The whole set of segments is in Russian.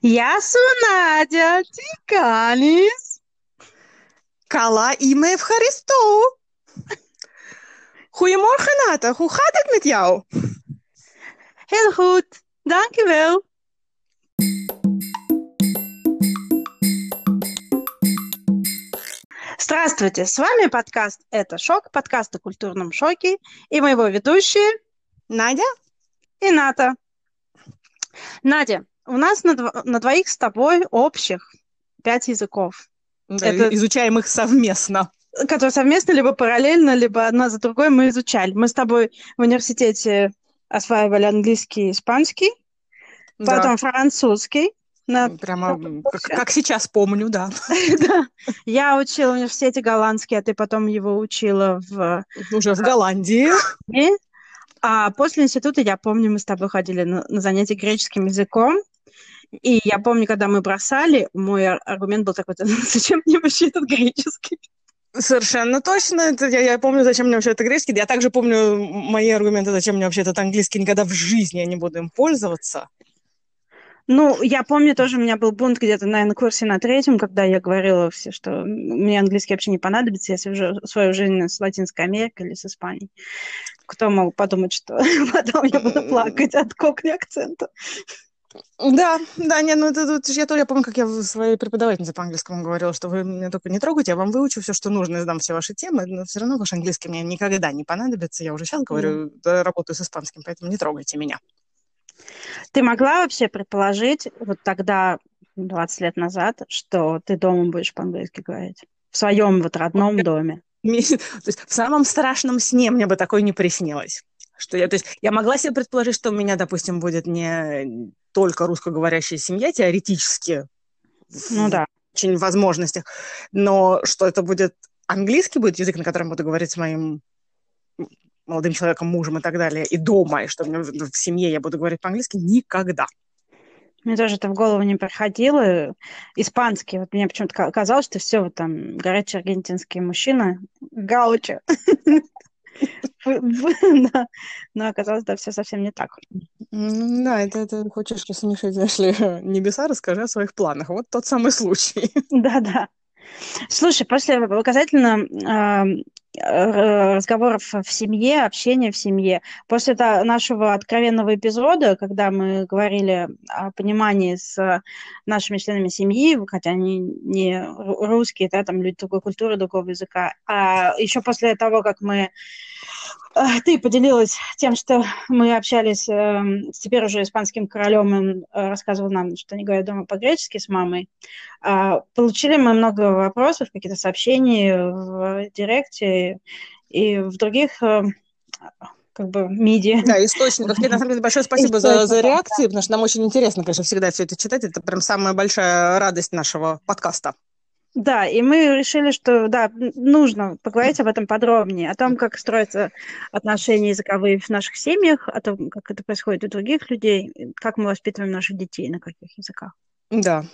Я Надя Tikanis. Kala Ime Evcharisto. Goedemorgen, Nata. Hoe gaat het met jou? Heel goed, dankjewel. Здравствуйте, с вами подкаст «Это шок», подкаст о культурном шоке, и моего ведущие Надя и Ната. Надя, у нас на, дво- на двоих с тобой общих пять языков, Да, Это- изучаем их совместно. которые совместно, либо параллельно, либо одна за другой мы изучали. Мы с тобой в университете осваивали английский и испанский, Да, потом французский. На... прямо как, как сейчас помню, да. Да. Я учила в университете голландский, а ты потом его учила в Уже в Голландии. И, А после института, я помню, мы с тобой ходили на, на занятия греческим языком. И я помню, когда мы бросали, мой ар- аргумент был такой, «Да зачем мне вообще этот греческий? Совершенно точно. Это я, я помню, зачем мне вообще это греческий. Я также помню мои аргументы, зачем мне вообще этот английский. Никогда в жизни я не буду им пользоваться. Ну, я помню тоже, у меня был бунт где-то, наверное, на курсе на третьем, когда я говорила все, что мне английский вообще не понадобится, если уже свою жизнь с Латинской Америкой или с Испанией. Кто мог подумать, что потом я буду плакать от кокни акцента. Да, да, не, ну это, тут я тоже я помню, как я своей преподавательнице по английскому говорила, что вы меня только не трогайте, я вам выучу все, что нужно, сдам все ваши темы, но все равно ваш английский мне никогда не понадобится. Я уже сейчас говорю, да, работаю с испанским, поэтому не трогайте меня. Ты могла вообще предположить, вот тогда, 20 лет назад, что ты дома будешь по-английски говорить? В своем вот родном доме? То есть в самом страшном сне мне бы такое не приснилось. Что я, то есть я могла себе предположить, что у меня, допустим, будет не только русскоговорящая семья теоретически, Ну да. очень возможностях, но что это будет английский будет язык, на котором буду говорить с моим молодым человеком, мужем и так далее, и дома, и что в, в семье я буду говорить по-английски, никогда. Мне тоже это в голову не приходило. Испанский. Вот мне почему-то ка- казалось, что все, вот там горячий аргентинский мужчина, гаучо. Но оказалось, да, все совсем не так. Да, это, это хочешь рассмешить, знаешь ли, небеса, расскажи о своих планах. Вот тот самый случай. Да-да. Слушай, после показательно э, разговоров в семье, общения в семье, после нашего откровенного эпизода, когда мы говорили о понимании с нашими членами семьи, хотя они не ру- русские, да, там люди другой культуры, другого языка, а еще после того, как мы ты поделилась тем, что мы общались эм, с теперь уже испанским королем, он э, рассказывал нам, что они говорят дома по-гречески с мамой. А, Получили мы много вопросов, какие-то сообщения в директе и в других э, как бы медиа. Да, источников. Тебе, на самом деле, большое спасибо за, за Источников, да. реакции, потому что нам очень интересно, конечно, всегда все это читать. Это прям самая большая радость нашего подкаста. Да, и мы решили, что да, нужно поговорить об этом подробнее, о том, как строятся отношения языковые в наших семьях, о том, как это происходит у других людей, как мы воспитываем наших детей, на каких языках. Да.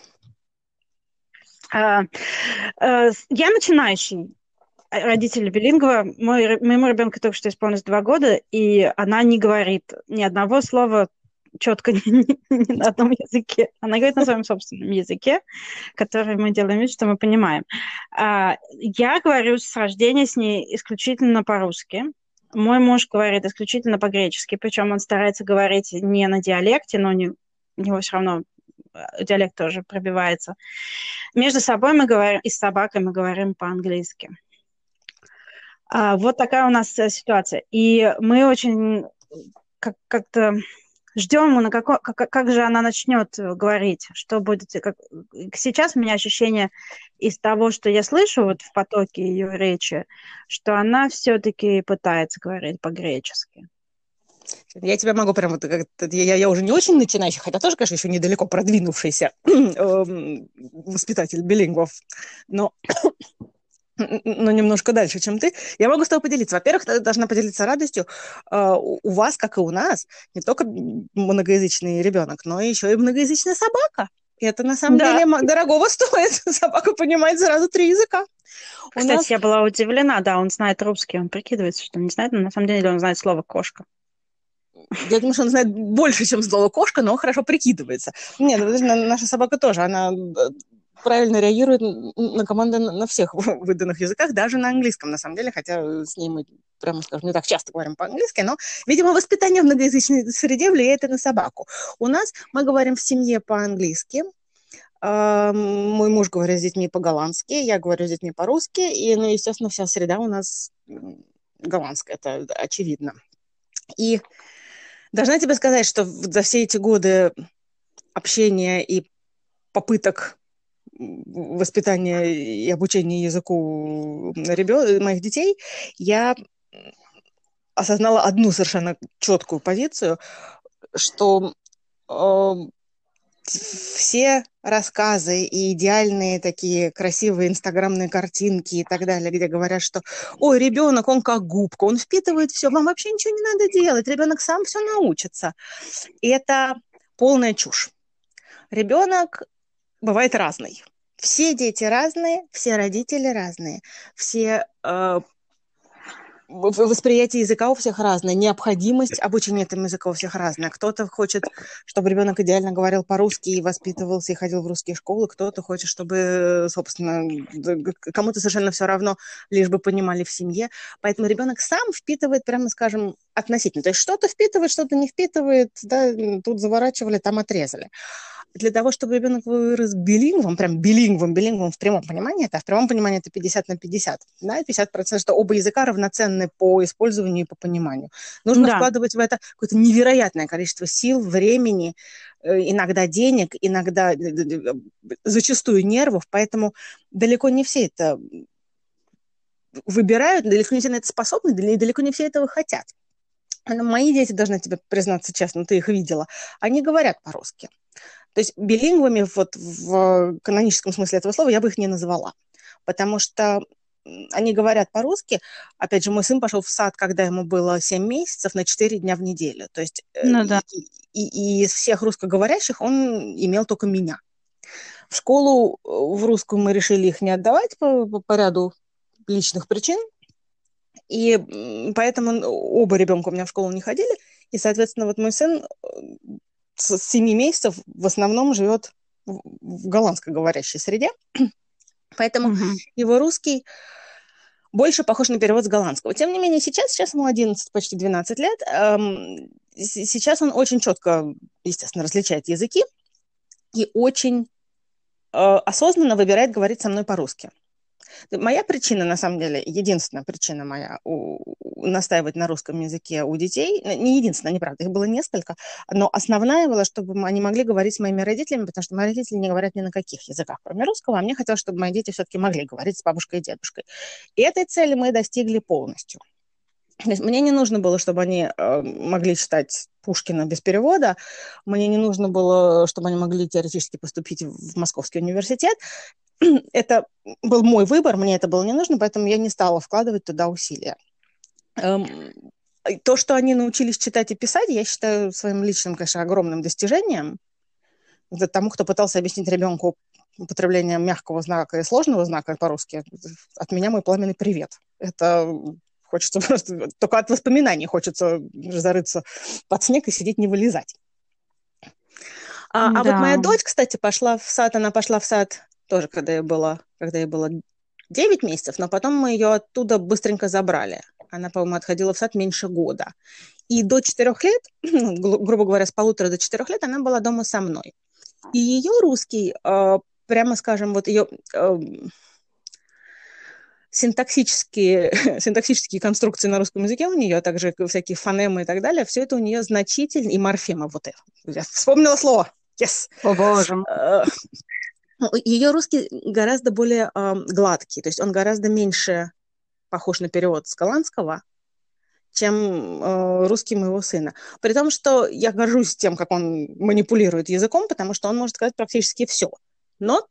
А, с- Я начинающий родитель билингва. Мой, моему ребенку только что исполнилось два года, и она не говорит ни одного слова четко ни- ни на одном языке. Она говорит на своем собственном языке, который мы делаем вид, что мы понимаем. А, Я говорю с рождения с ней исключительно по-русски. Мой муж говорит исключительно по-гречески, причем он старается говорить не на диалекте, но не, у него все равно э, диалект тоже пробивается. Между собой мы говорим, и с собакой мы говорим по-английски. А, вот такая у нас э, ситуация. И мы очень как- как-то ждем, на како- как, как же она начнет э, говорить, что будет. Как... Сейчас у меня ощущение из того, что я слышу вот в потоке ее речи, что она все-таки пытается говорить по-гречески. Я тебя могу прям вот как я, я уже не очень начинающий, хотя тоже, конечно, еще недалеко продвинувшийся эм, воспитатель билингвов, но но немножко дальше, чем ты. Я могу с тобой поделиться. Во-первых, должна поделиться радостью. Э, У у вас, как и у нас, не только многоязычный ребенок, но еще и многоязычная собака. И это на самом Да. деле дорогого стоит. Собака понимает сразу три языка. У Кстати, нас- я была удивлена, да, он знает русский, он прикидывается, что не знает, но на самом деле он знает слово кошка. я думаю, что он знает больше, чем слово кошка, но он хорошо прикидывается. Нет, наша собака тоже, она правильно реагирует на команды на всех выданных языках, даже на английском, на самом деле, хотя с ней мы, прямо скажем, не так часто говорим по-английски, но, видимо, воспитание в многоязычной среде влияет и на собаку. У нас мы говорим в семье по-английски, мой муж говорит с детьми по-голландски, я говорю с детьми по-русски, и, ну, естественно, вся среда у нас голландская, это очевидно. И должна тебе сказать, что за все эти годы общения и попыток воспитания и обучения языку ребят, моих детей, я осознала одну совершенно четкую позицию, что э, все рассказы и идеальные такие красивые инстаграмные картинки и так далее, где говорят, что ой, ребенок, он как губка, он впитывает все, вам вообще ничего не надо делать, ребенок сам все научится. И это полная чушь. Ребенок бывает разный. Все дети разные, все родители разные, все э, восприятие языка у всех разное, необходимость обучения этому языку у всех разная. Кто-то хочет, чтобы ребенок идеально говорил по-русски и воспитывался и ходил в русские школы, кто-то хочет, чтобы, собственно, кому-то совершенно все равно, лишь бы понимали в семье. Поэтому ребенок сам впитывает, прямо скажем, относительно. То есть что-то впитывает, что-то не впитывает, да, тут заворачивали, там отрезали для того, чтобы ребенок вырос билингвом, прям билингвом, билингвом в прямом понимании, это в прямом понимании это 50 на 50, да, 50%, что оба языка равноценны по использованию и по пониманию. Нужно да. вкладывать в это какое-то невероятное количество сил, времени, э, иногда денег, иногда э, зачастую нервов, поэтому далеко не все это выбирают, далеко не все на это способны, далеко не все этого хотят. Но мои дети, должны тебе признаться честно, ты их видела, они говорят по-русски. То есть билингвами вот в каноническом смысле этого слова я бы их не назвала, потому что они говорят по-русски. Опять же, мой сын пошел в сад, когда ему было 7 месяцев, на 4 дня в неделю. То есть э, ну, да. и, и, и из всех русскоговорящих он имел только меня. В школу э, в русскую мы решили их не отдавать по, по, по ряду личных причин. И поэтому оба ребенка у меня в школу не ходили. И, соответственно, вот мой сын э, с 7 месяцев в основном живет в голландскоговорящей среде, поэтому угу. его русский больше похож на перевод с голландского. Тем не менее, сейчас, сейчас ему 11, почти 12 лет, эм, сейчас он очень четко, естественно, различает языки и очень э, осознанно выбирает говорить со мной по-русски. Моя причина, на самом деле, единственная причина моя у, у, настаивать на русском языке у детей, не единственная, неправда, их было несколько, но основная была, чтобы они могли говорить с моими родителями, потому что мои родители не говорят ни на каких языках, кроме русского, а мне хотелось, чтобы мои дети все-таки могли говорить с бабушкой и дедушкой. И этой цели мы достигли полностью. То есть мне не нужно было, чтобы они э, могли читать Пушкина без перевода. Мне не нужно было, чтобы они могли теоретически поступить в Московский университет. Это был мой выбор, мне это было не нужно, поэтому я не стала вкладывать туда усилия. Эм, то, что они научились читать и писать, я считаю своим личным, конечно, огромным достижением. Это тому, кто пытался объяснить ребенку употребление мягкого знака и сложного знака по-русски, от меня мой пламенный привет. Это Хочется просто, только от воспоминаний хочется зарыться под снег и сидеть, не вылезать. А, да. а вот моя дочь, кстати, пошла в сад, она пошла в сад тоже, когда ей было, когда ей было 9 месяцев, но потом мы ее оттуда быстренько забрали. Она, по-моему, отходила в сад меньше года. И до 4 лет, ну, грубо говоря, с полутора до 4 лет она была дома со мной. И ее русский, э, прямо скажем, вот ее э, синтаксические, синтаксические конструкции на русском языке у нее, а также всякие фонемы и так далее, все это у нее значительно, и морфема, вот это. Я вспомнила слово. Yes. О, боже. Э, ее русский гораздо более э, гладкий, то есть он гораздо меньше похож на перевод с голландского, чем э, русский моего сына. При том, что я горжусь тем, как он манипулирует языком, потому что он может сказать практически все, но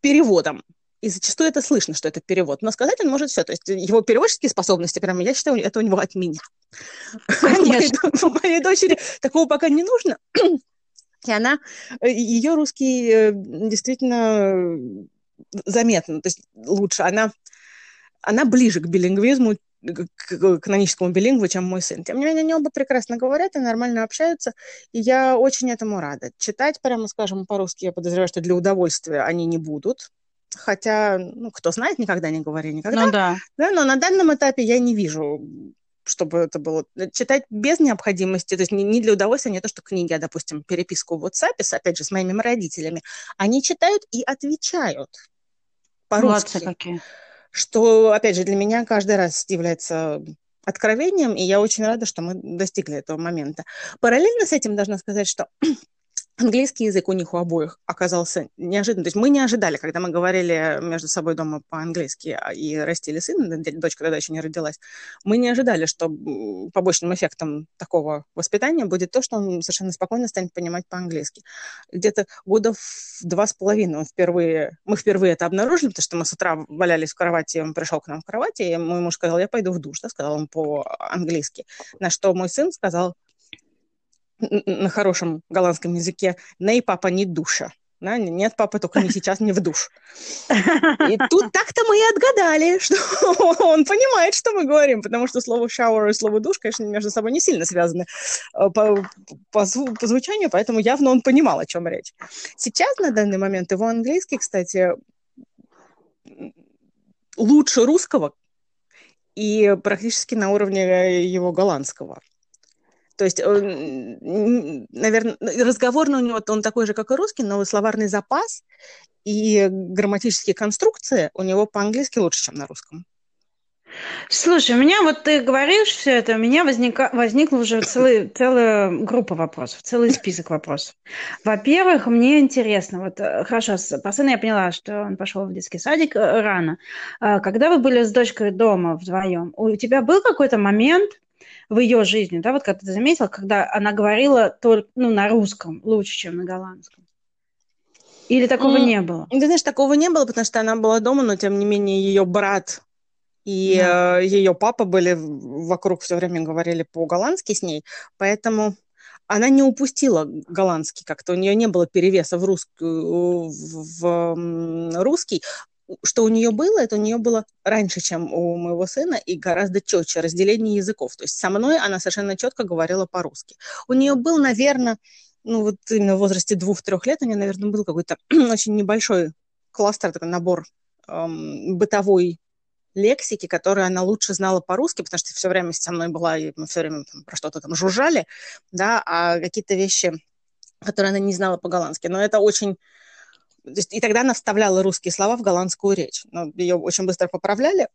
переводом и зачастую это слышно, что это перевод. Но сказать он может все. То есть его переводческие способности, прямо я считаю, это у него от меня. Моей дочери такого пока не нужно. И она, э, ее русский э, действительно заметно, то есть лучше. Она, она ближе к билингвизму, каноническому билингву, чем мой сын. Тем не менее, они оба прекрасно говорят и нормально общаются, и я очень этому рада. Читать, прямо скажем, по-русски, я подозреваю, что для удовольствия они не будут, хотя, ну, кто знает, никогда не говори никогда. Ну да. да. Но на данном этапе я не вижу чтобы это было... Читать без необходимости, то есть не, не для удовольствия, не то, что книги, а, допустим, переписку в WhatsApp, опять же, с моими родителями, они читают и отвечают по-русски. какие. Что, опять же, для меня каждый раз является откровением, и я очень рада, что мы достигли этого момента. Параллельно с этим должна сказать, что английский язык у них у обоих оказался неожиданно. То есть мы не ожидали, когда мы говорили между собой дома по-английски а, и растили сына, дочка тогда еще не родилась, мы не ожидали, что побочным эффектом такого воспитания будет то, что он совершенно спокойно станет понимать по-английски. Где-то года в два с половиной он впервые, мы впервые это обнаружили, потому что мы с утра валялись в кровати, он пришел к нам в кровати, и мой муж сказал, я пойду в душ, да, сказал он по-английски. На что мой сын сказал, на хорошем голландском языке «Ней, папа, не душа». Да? Нет, папа, только не сейчас, не в душ. И тут так-то мы и отгадали, что он понимает, что мы говорим, потому что слово shower и слово душ, конечно, между собой не сильно связаны э, по, по, по звучанию, поэтому явно он понимал, о чем речь. Сейчас, на данный момент, его английский, кстати, лучше русского и практически на уровне его голландского. То есть, наверное, разговорный у него он такой же, как и русский, но словарный запас и грамматические конструкции у него по-английски лучше, чем на русском. Слушай, у меня вот ты говоришь все это, у меня возника, возникла уже целый, целая группа вопросов, целый список вопросов. Во-первых, мне интересно, вот э, хорошо, по сыну я поняла, что он пошел в детский садик э, рано. А когда вы были с дочкой дома вдвоем, у тебя был какой-то момент, в ее жизни, да, вот как ты заметила, когда она говорила только, ну, на русском лучше, чем на голландском? Или такого mm, не было? Ты знаешь, такого не было, потому что она была дома, но тем не менее ее брат и yeah. э, ее папа были вокруг все время говорили по-голландски с ней, поэтому она не упустила голландский как-то, у нее не было перевеса в, русскую, в, в русский, что у нее было, это у нее было раньше, чем у моего сына, и гораздо четче разделение языков. То есть со мной она совершенно четко говорила по-русски. У нее был, наверное, ну вот именно в возрасте двух-трех лет у нее, наверное, был какой-то очень небольшой кластер, такой набор эм, бытовой лексики, которую она лучше знала по-русски, потому что все время со мной была, и мы все время там, про что-то там жужжали, да, а какие-то вещи, которые она не знала по-голландски. Но это очень и тогда она вставляла русские слова в голландскую речь. Но ее очень быстро поправляли,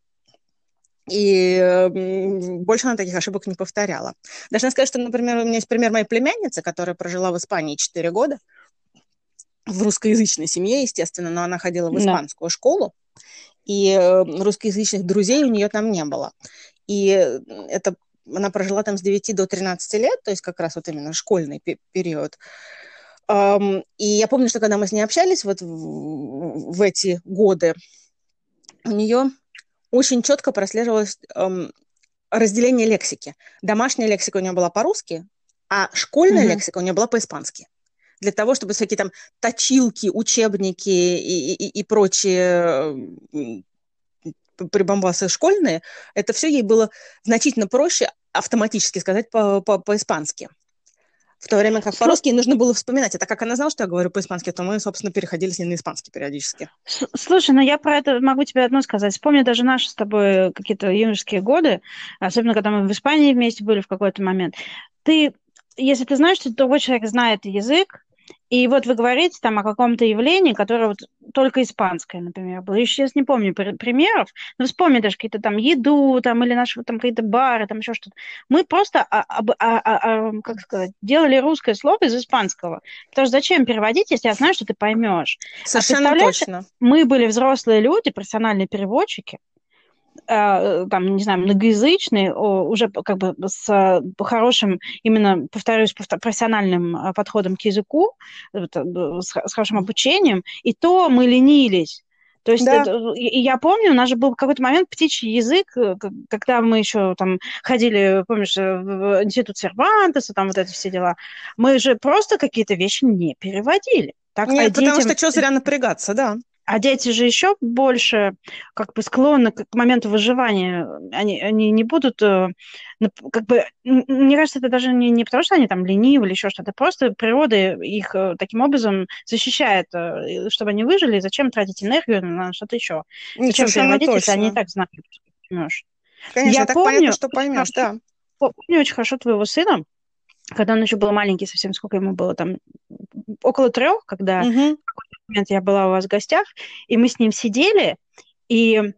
и больше она таких ошибок не повторяла. Должна сказать, что, например, у меня есть пример моей племянницы, которая прожила в Испании 4 года, в русскоязычной семье, естественно, но она ходила в испанскую да. школу, и русскоязычных друзей у нее там не было. И это она прожила там с 9 до 13 лет, то есть как раз вот именно школьный период. И я помню, что когда мы с ней общались вот в, в эти годы, у нее очень четко прослеживалось разделение лексики. Домашняя лексика у нее была по-русски, а школьная mm-hmm. лексика у нее была по-испански. Для того, чтобы всякие там точилки, учебники и, и, и прочие прибамбасы школьные, это все ей было значительно проще автоматически сказать по-испански. По, по в то время как по-русски нужно было вспоминать. Это как она знала, что я говорю по-испански, то мы, собственно, переходили с ней на испанский периодически. Слушай, ну я про это могу тебе одно сказать. Вспомни даже наши с тобой какие-то юношеские годы, особенно когда мы в Испании вместе были в какой-то момент. Ты, если ты знаешь, что другой человек знает язык, и вот вы говорите там о каком-то явлении, которое вот только испанское, например, было. Я сейчас не помню примеров, но вспомни даже какие-то там еду, там, или наши там какие-то бары, там еще что-то. Мы просто, а, а, а, а, как сказать, делали русское слово из испанского. Потому что зачем переводить, если я знаю, что ты поймешь? Совершенно а точно. Мы были взрослые люди, профессиональные переводчики, там, не знаю, многоязычный, уже как бы с хорошим, именно, повторюсь, профессиональным э, подходом к языку, э, с хорошим обучением, и то мы ленились. То есть да. это, я помню, у нас же был какой-то момент птичий язык, когда мы еще там ходили, помнишь, в институт Сервантеса, там вот это все дела. Мы же просто какие-то вещи не переводили. Так, Нет, а потому детям... что что зря напрягаться, да. А дети же еще больше как бы склонны к, моменту выживания. Они, они не будут, э, как бы, мне кажется, это даже не, не потому, что они там ленивы или еще что-то, просто природа их э, таким образом защищает, э, чтобы они выжили, зачем тратить энергию на что-то еще? Зачем переводить, если они и так знают, поймешь? Конечно, Я так помню, понятно, что поймешь, да. Помню очень хорошо твоего сына, когда он еще был маленький, совсем сколько ему было, там, около трех, когда угу. Момент я была у вас в гостях, и мы с ним сидели, и э,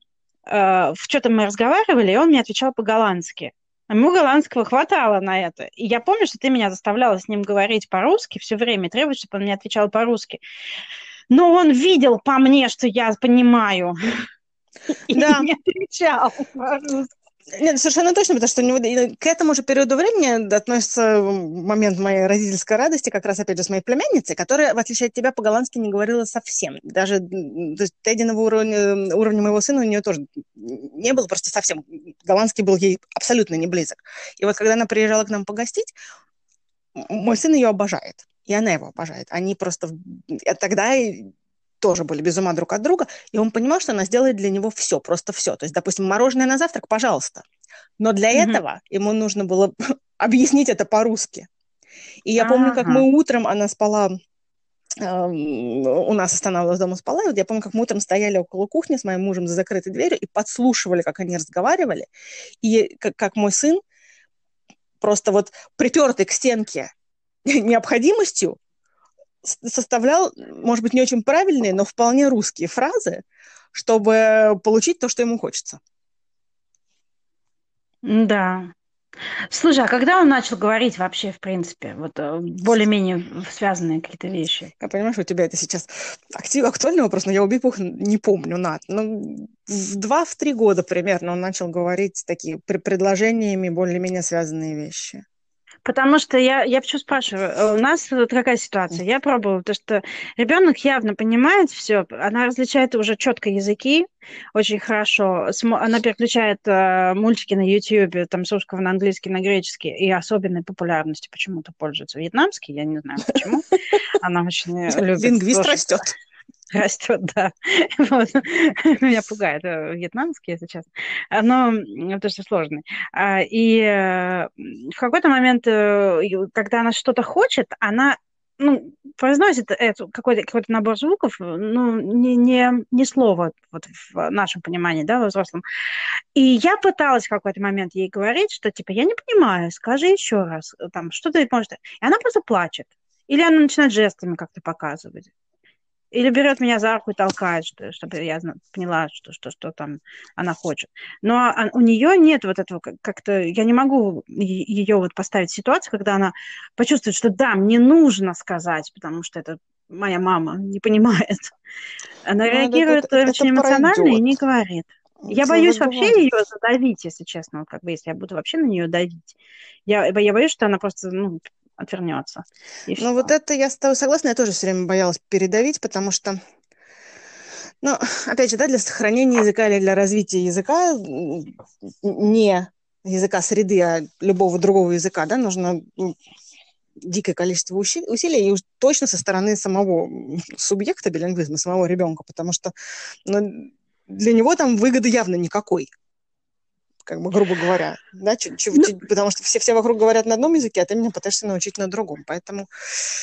в что-то мы разговаривали, и он мне отвечал по-голландски. Ему голландского хватало на это. И я помню, что ты меня заставляла с ним говорить по-русски все время, требовать, чтобы он мне отвечал по-русски. Но он видел по мне, что я понимаю. Да. И не отвечал по-русски. Нет, совершенно точно, потому что у него к этому же периоду времени относится момент моей родительской радости, как раз, опять же, с моей племянницей, которая, в отличие от тебя, по-голландски не говорила совсем. Даже то есть, Тединого уровня, уровня моего сына у нее тоже не было, просто совсем. Голландский был ей абсолютно не близок. И вот когда она приезжала к нам погостить, мой сын ее обожает, и она его обожает. Они просто... Тогда тоже были без ума друг от друга, и он понимал, что она сделает для него все, просто все. То есть, допустим, мороженое на завтрак, пожалуйста. Но для mm-hmm. этого ему нужно было объяснить это по-русски. И я помню, как мы утром, она спала, э, у нас останавливалась дома спала, и вот я помню, как мы утром стояли около кухни с моим мужем за закрытой дверью и подслушивали, как они разговаривали, и как, как мой сын просто вот припертый к стенке необходимостью составлял, может быть, не очень правильные, но вполне русские фразы, чтобы получить то, что ему хочется. Да. Слушай, а когда он начал говорить вообще, в принципе, вот э, более-менее связанные какие-то вещи? Я понимаю, что у тебя это сейчас актив, актуальный вопрос, но я убить не помню, Над. Ну, в два-три года примерно он начал говорить такие предложениями более-менее связанные вещи. Потому что я, я почему спрашиваю, э, у нас вот какая ситуация? Я пробовала, то что ребенок явно понимает все, она различает уже четко языки очень хорошо, она переключает э, мультики на YouTube, там, с русского на английский, на греческий, и особенной популярностью почему-то пользуется вьетнамский, я не знаю почему. Она очень любит. Лингвист растет. Растет, да. Вот. Меня пугает э, вьетнамский, если честно. Но потому что сложный. А, и э, в какой-то момент, э, когда она что-то хочет, она ну, произносит эту, какой-то, какой-то набор звуков, ну, не, не, не слово вот в нашем понимании, да, во взрослом. И я пыталась в какой-то момент ей говорить, что, типа, я не понимаю, скажи еще раз, там, что ты можешь... И она просто плачет. Или она начинает жестами как-то показывать или берет меня за руку и толкает, что, чтобы я поняла, что, что, что там она хочет. Но у нее нет вот этого как-то... Я не могу ее вот поставить в ситуацию, когда она почувствует, что да, мне нужно сказать, потому что это моя мама не понимает. Она ну, реагирует это, это, очень это эмоционально пройдет. и не говорит. Я боюсь вообще ее задавить, если честно, вот как бы если я буду вообще на нее давить. Я, я боюсь, что она просто ну, отвернется. Ну, вот это я с тобой согласна, я тоже все время боялась передавить, потому что ну, опять же, да, для сохранения языка или для развития языка, не языка среды, а любого другого языка, да, нужно дикое количество усилий, и уж точно со стороны самого субъекта билингвизма, самого ребенка, потому что ну, для него там выгоды явно никакой как бы, грубо говоря, да, ч- ч- ну, потому что все, все вокруг говорят на одном языке, а ты меня пытаешься научить на другом, поэтому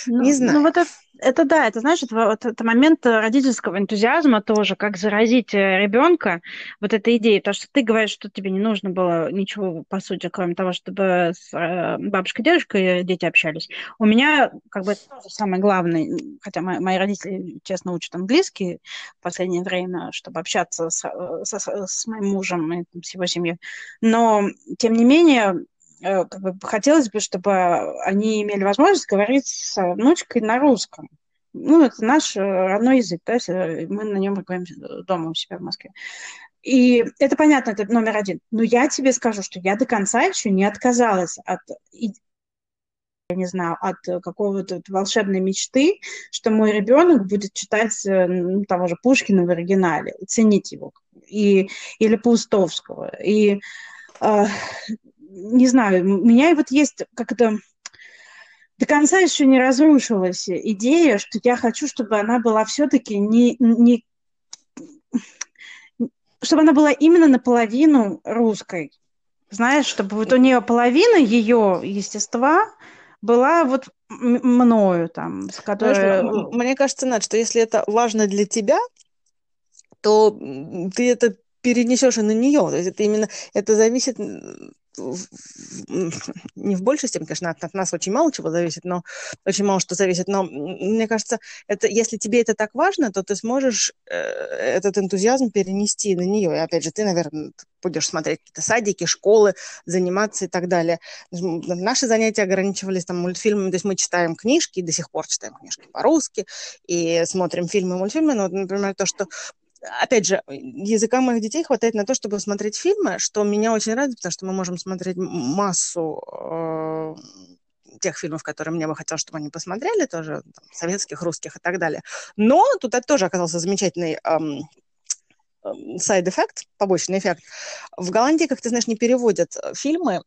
ну, не знаю. Ну, вот это, это да, это, знаешь, это, вот, это момент родительского энтузиазма тоже, как заразить э, ребенка вот этой идеей, потому что ты говоришь, что тебе не нужно было ничего, по сути, кроме того, чтобы с э, бабушкой, дедушкой дети общались. У меня, как бы, самое главное, хотя мои, мои родители, честно, учат английский в последнее время, чтобы общаться с, э, с, с моим мужем и с его семьей, но, тем не менее, э, как бы хотелось бы, чтобы они имели возможность говорить с внучкой на русском. Ну, это наш э, родной язык, да, мы на нем говорим дома у себя в Москве. И это понятно, это номер один. Но я тебе скажу, что я до конца еще не отказалась от я не знаю, от какого-то волшебной мечты, что мой ребенок будет читать ну, того же Пушкина в оригинале, ценить его, и, или Паустовского. И э, не знаю, у меня вот есть как-то до конца еще не разрушилась идея, что я хочу, чтобы она была все-таки не, не чтобы она была именно наполовину русской. Знаешь, чтобы вот у нее половина ее естества была вот мною там, с которой... Знаешь, мне кажется, Над, что если это важно для тебя, то ты это перенесешь и на нее. То есть это именно это зависит не в большей степени, конечно, от, от нас очень мало чего зависит, но очень мало что зависит, но мне кажется, это, если тебе это так важно, то ты сможешь э, этот энтузиазм перенести на нее. И опять же, ты, наверное, будешь смотреть какие-то садики, школы, заниматься и так далее. Наши занятия ограничивались там мультфильмами, то есть мы читаем книжки, и до сих пор читаем книжки по-русски, и смотрим фильмы, мультфильмы, но, например, то, что опять же, языка моих детей хватает на то, чтобы смотреть фильмы, что меня очень радует, потому что мы можем смотреть массу э, тех фильмов, которые мне бы хотелось, чтобы они посмотрели, тоже там, советских, русских и так далее. Но тут это тоже оказался замечательный эм, side effect, побочный эффект. В Голландии, как ты знаешь, не переводят фильмы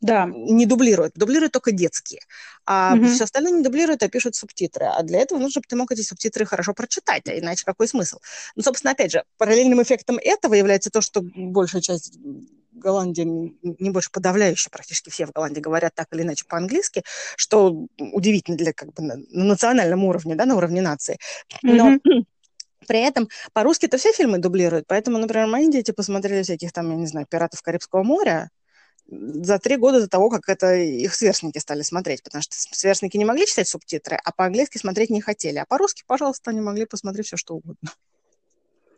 да. не дублируют. Дублируют только детские. А угу. все остальное не дублируют, а пишут субтитры. А для этого нужно, чтобы ты мог эти субтитры хорошо прочитать, а иначе какой смысл? Ну, собственно, опять же, параллельным эффектом этого является то, что большая часть Голландии, не больше подавляющая, практически все в Голландии говорят так или иначе по-английски, что удивительно для как бы на, на национальном уровне, да, на уровне нации. Но mm-hmm. При этом по-русски-то все фильмы дублируют, поэтому, например, мои дети посмотрели всяких там, я не знаю, «Пиратов Карибского моря», за три года до того, как это их сверстники стали смотреть, потому что сверстники не могли читать субтитры, а по-английски смотреть не хотели. А по-русски, пожалуйста, они могли посмотреть все, что угодно.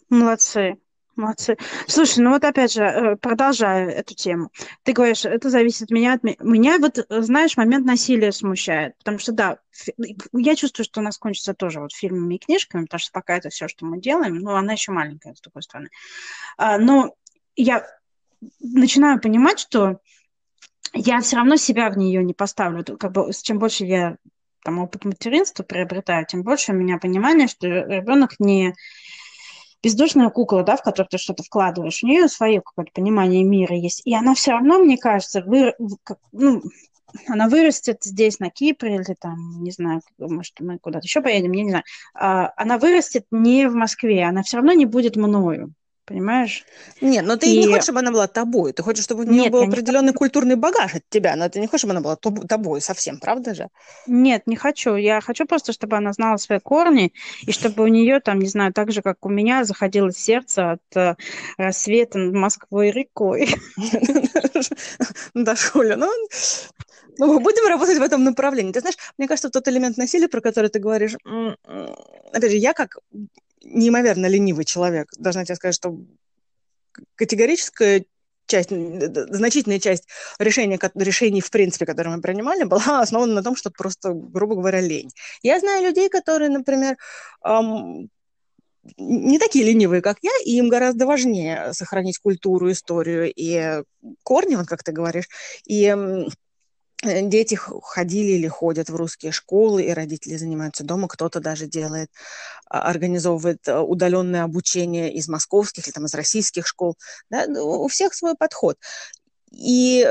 Молодцы. Молодцы. Слушай, ну вот опять же, э, продолжая эту тему. Ты говоришь, это зависит от меня. От меня. меня вот, знаешь, момент насилия смущает. Потому что, да, я чувствую, что у нас кончится тоже вот фильмами и книжками, потому что пока это все, что мы делаем, ну, она еще маленькая, с другой стороны. А, но я начинаю понимать, что я все равно себя в нее не поставлю. Как бы, чем больше я там, опыт материнства приобретаю, тем больше у меня понимание, что ребенок не бездушная кукла, да, в которую ты что-то вкладываешь. У нее свое какое-то понимание мира есть. И она все равно, мне кажется, вы, как, ну, она вырастет здесь, на Кипре, или там, не знаю, может, мы куда-то еще поедем, я не знаю. А, она вырастет не в Москве, она все равно не будет мною понимаешь? Нет, но ты и... не хочешь, чтобы она была тобой. Ты хочешь, чтобы у нее Нет, был определенный не... культурный багаж от тебя, но ты не хочешь, чтобы она была тобой совсем, правда же? Нет, не хочу. Я хочу просто, чтобы она знала свои корни, и чтобы у нее там, не знаю, так же, как у меня, заходило сердце от э, рассвета над Москвой рекой. Да, Шуля, ну, ну, будем работать в этом направлении. Ты знаешь, мне кажется, тот элемент насилия, про который ты говоришь, опять же, я как неимоверно ленивый человек. Должна тебе сказать, что категорическая часть, значительная часть решений, решений, в принципе, которые мы принимали, была основана на том, что просто, грубо говоря, лень. Я знаю людей, которые, например, эм, не такие ленивые, как я, и им гораздо важнее сохранить культуру, историю и корни, вот как ты говоришь, и дети ходили или ходят в русские школы, и родители занимаются дома, кто-то даже делает, а, организовывает э, удаленное обучение из московских или там, из российских школ. Да? Ну, у всех свой подход. И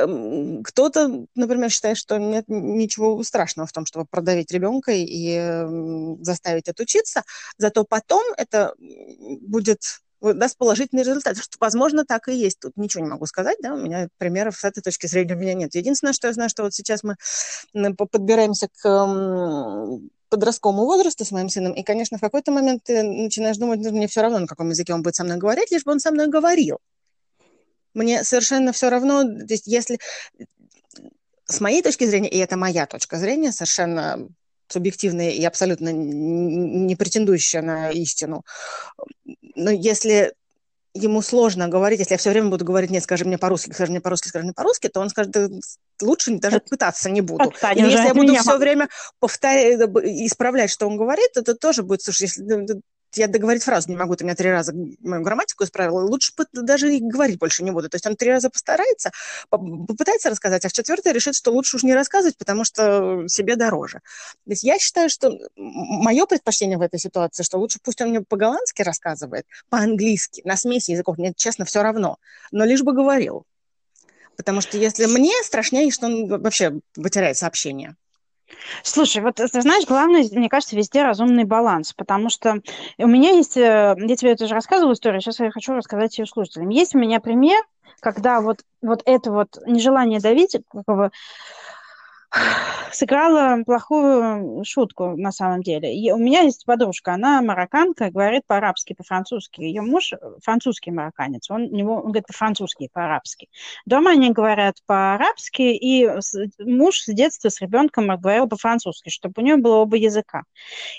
кто-то, например, считает, что нет ничего страшного в том, чтобы продавить ребенка и заставить отучиться, зато потом это будет даст положительный результат. Что, возможно, так и есть. Тут ничего не могу сказать, да, у меня примеров с этой точки зрения у меня нет. Единственное, что я знаю, что вот сейчас мы подбираемся к подростковому возрасту с моим сыном, и, конечно, в какой-то момент ты начинаешь думать, ну, мне все равно, на каком языке он будет со мной говорить, лишь бы он со мной говорил. Мне совершенно все равно, то есть если с моей точки зрения, и это моя точка зрения, совершенно субъективная и абсолютно не претендующая на истину. Но если ему сложно говорить, если я все время буду говорить, нет, скажи мне по-русски, скажи мне по-русски, скажи мне по-русски, то он скажет, да, лучше даже пытаться не буду. Отстань, Или если я буду все время повторять, исправлять, что он говорит, это тоже будет, слушай, если ну, я договорить фразу не могу, ты меня три раза мою грамматику исправила, лучше даже и говорить больше не буду. То есть он три раза постарается, попытается рассказать, а в четвертый решит, что лучше уж не рассказывать, потому что себе дороже. То есть я считаю, что мое предпочтение в этой ситуации, что лучше пусть он мне по-голландски рассказывает, по-английски, на смеси языков, мне честно все равно, но лишь бы говорил. Потому что если мне страшнее, что он вообще потеряет сообщение. Слушай, вот ты знаешь, главное, мне кажется, везде разумный баланс, потому что у меня есть, э, я тебе это уже рассказывала историю, сейчас я хочу рассказать ее слушателям. Есть у меня пример, когда вот, вот это вот нежелание давить, как бы, сыграла плохую шутку на самом деле. И у меня есть подружка, она марокканка, говорит по-арабски, по-французски. Ее муж французский марокканец, он, него, он говорит по-французски, по-арабски. Дома они говорят по-арабски, и муж с детства с ребенком говорил по-французски, чтобы у нее было оба языка.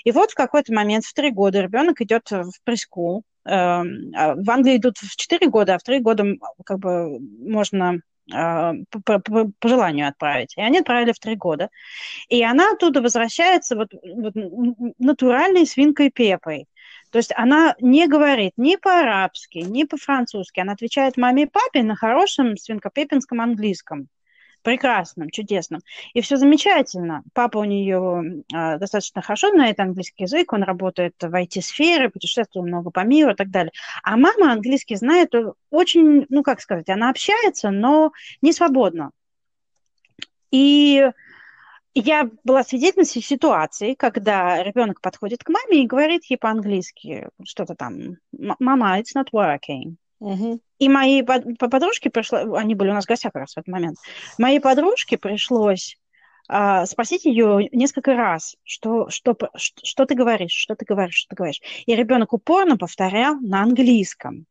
И вот в какой-то момент, в три года, ребенок идет в пресс-скул, эм, а в Англии идут в четыре года, а в три года как бы можно по, по, по желанию отправить. И они отправили в три года. И она оттуда возвращается вот, вот натуральной свинкой Пепой. То есть она не говорит ни по-арабски, ни по-французски. Она отвечает маме и папе на хорошем свинкопепинском английском прекрасным, чудесным. И все замечательно. Папа у нее э, достаточно хорошо знает английский язык, он работает в IT-сфере, путешествует много по миру и так далее. А мама английский знает очень, ну как сказать, она общается, но не свободно. И я была свидетельницей ситуации, когда ребенок подходит к маме и говорит ей по-английски что-то там, «Мама, it's not working». Угу. И моей подружке пришло, они были у нас в гостях как раз в этот момент, моей подружке пришлось а, спросить ее несколько раз, что, что, что, что ты говоришь, что ты говоришь, что ты говоришь. И ребенок упорно повторял на английском.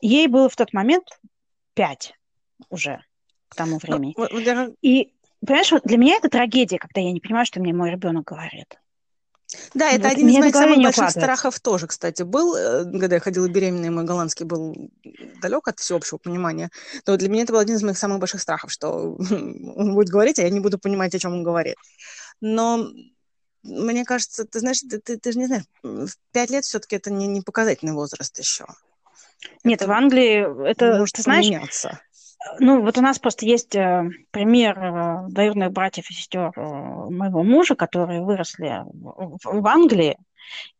Ей было в тот момент пять уже к тому ну, времени. И, понимаешь, вот для меня это трагедия, когда я не понимаю, что мне мой ребенок говорит. Да, это вот один из моих самых больших страхов тоже, кстати, был, э, когда я ходила беременной, мой голландский был далек от всеобщего понимания. Но для меня это был один из моих самых больших страхов, что он будет говорить, а я не буду понимать, о чем он говорит. Но мне кажется, ты знаешь, ты, ты, ты же не знаешь, в пять лет все-таки это не, не показательный возраст еще. Нет, это в Англии это, может ты знаешь, поменяться. Ну, вот у нас просто есть э, пример э, двоюродных братьев и сестер э, моего мужа, которые выросли в Англии.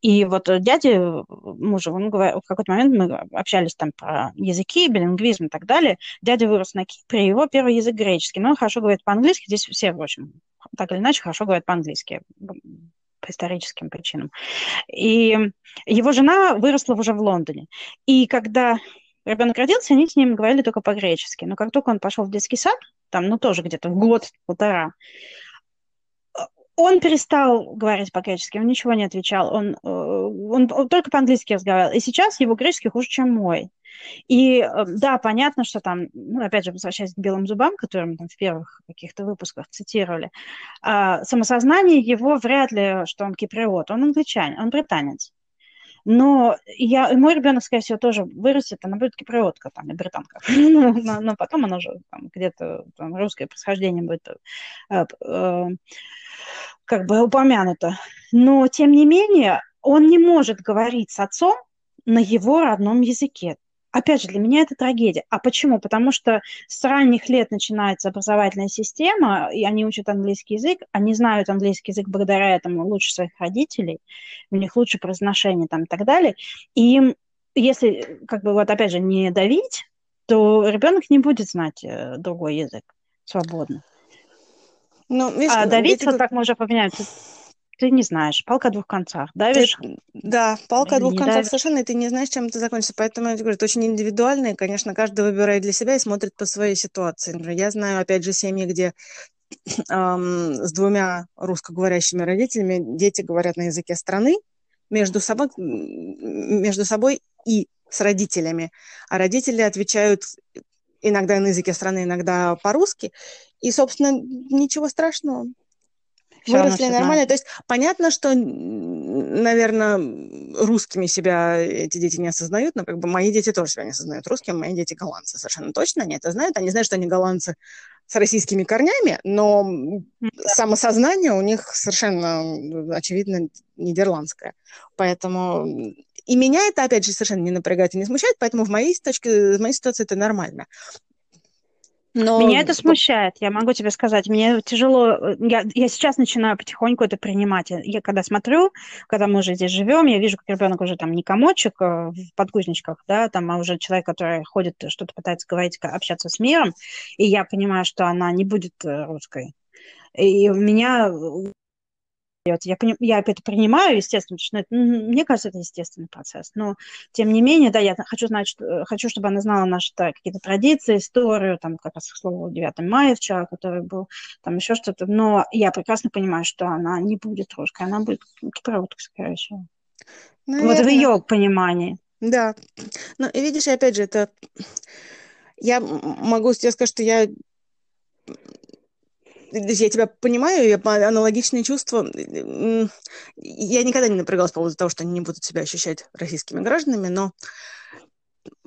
И вот дядя мужа, он говорил, в какой-то момент мы общались там про языки, билингвизм и так далее. Дядя вырос на Кипре, его первый язык греческий, но он хорошо говорит по-английски. Здесь все, в общем, так или иначе, хорошо говорят по-английски по историческим причинам. И его жена выросла уже в Лондоне. И когда ребенок родился, они с ним говорили только по-гречески. Но как только он пошел в детский сад, там, ну, тоже где-то в год-полтора, он перестал говорить по-гречески, он ничего не отвечал, он, э, он, он только по-английски разговаривал. И сейчас его греческий хуже, чем мой. И э, да, понятно, что там, ну, опять же, возвращаясь к белым зубам, которые мы там в первых каких-то выпусках цитировали, а, самосознание его вряд ли, что он киприот, он англичанин, он британец. Но я, мой ребенок, скорее всего, тоже вырастет, она будет киприотка там, и британка. но, но потом она там, где-то там, русское происхождение будет э, э, как бы упомянуто. Но, тем не менее, он не может говорить с отцом на его родном языке. Опять же, для меня это трагедия. А почему? Потому что с ранних лет начинается образовательная система, и они учат английский язык, они знают английский язык благодаря этому лучше своих родителей, у них лучше произношение там и так далее. И им, если, как бы вот опять же, не давить, то ребенок не будет знать э, другой язык свободно. Ну, видишь, а давить, вот так мы уже поменяем, ты не знаешь, палка о двух концах, давишь? Ты, да, палка о двух концах давишь. совершенно, и ты не знаешь, чем это закончится. Поэтому я говорю, это очень индивидуально, и, конечно, каждый выбирает для себя и смотрит по своей ситуации. Например, я знаю, опять же, семьи, где эм, с двумя русскоговорящими родителями дети говорят на языке страны между собой, между собой и с родителями, а родители отвечают иногда на языке страны, иногда по-русски, и, собственно, ничего страшного. Все выросли нормально. То есть понятно, что, наверное, русскими себя эти дети не осознают, но как бы мои дети тоже себя не осознают русскими, мои дети голландцы совершенно точно, они это знают. Они знают, что они голландцы с российскими корнями, но да. самосознание у них совершенно, очевидно, нидерландское. Поэтому и меня это, опять же, совершенно не напрягает и не смущает, поэтому в моей точке, в моей ситуации это нормально. Но... Меня это смущает, я могу тебе сказать. Мне тяжело, э, я, я сейчас начинаю потихоньку это принимать. Я когда смотрю, когда мы уже здесь живем, я вижу, как ребенок уже там не комочек э, в подгузничках, да, там, а уже человек, который ходит, что-то пытается говорить, общаться с миром, и я понимаю, что она не будет э, русской И у меня я, я это принимаю, естественно, что это, мне кажется, это естественный процесс. Но, тем не менее, да, я хочу знать, что, хочу, чтобы она знала наши да, какие-то традиции, историю, там, как раз, к слову, 9 мая вчера, который был, там еще что-то. Но я прекрасно понимаю, что она не будет русской, она будет кипроводкой, скорее всего. Наверное. Вот в ее понимании. Да. Ну, и видишь, опять же, это... Я могу тебе сказать, что я я тебя понимаю, я аналогичные чувства. Я никогда не напрягалась по поводу того, что они не будут себя ощущать российскими гражданами, но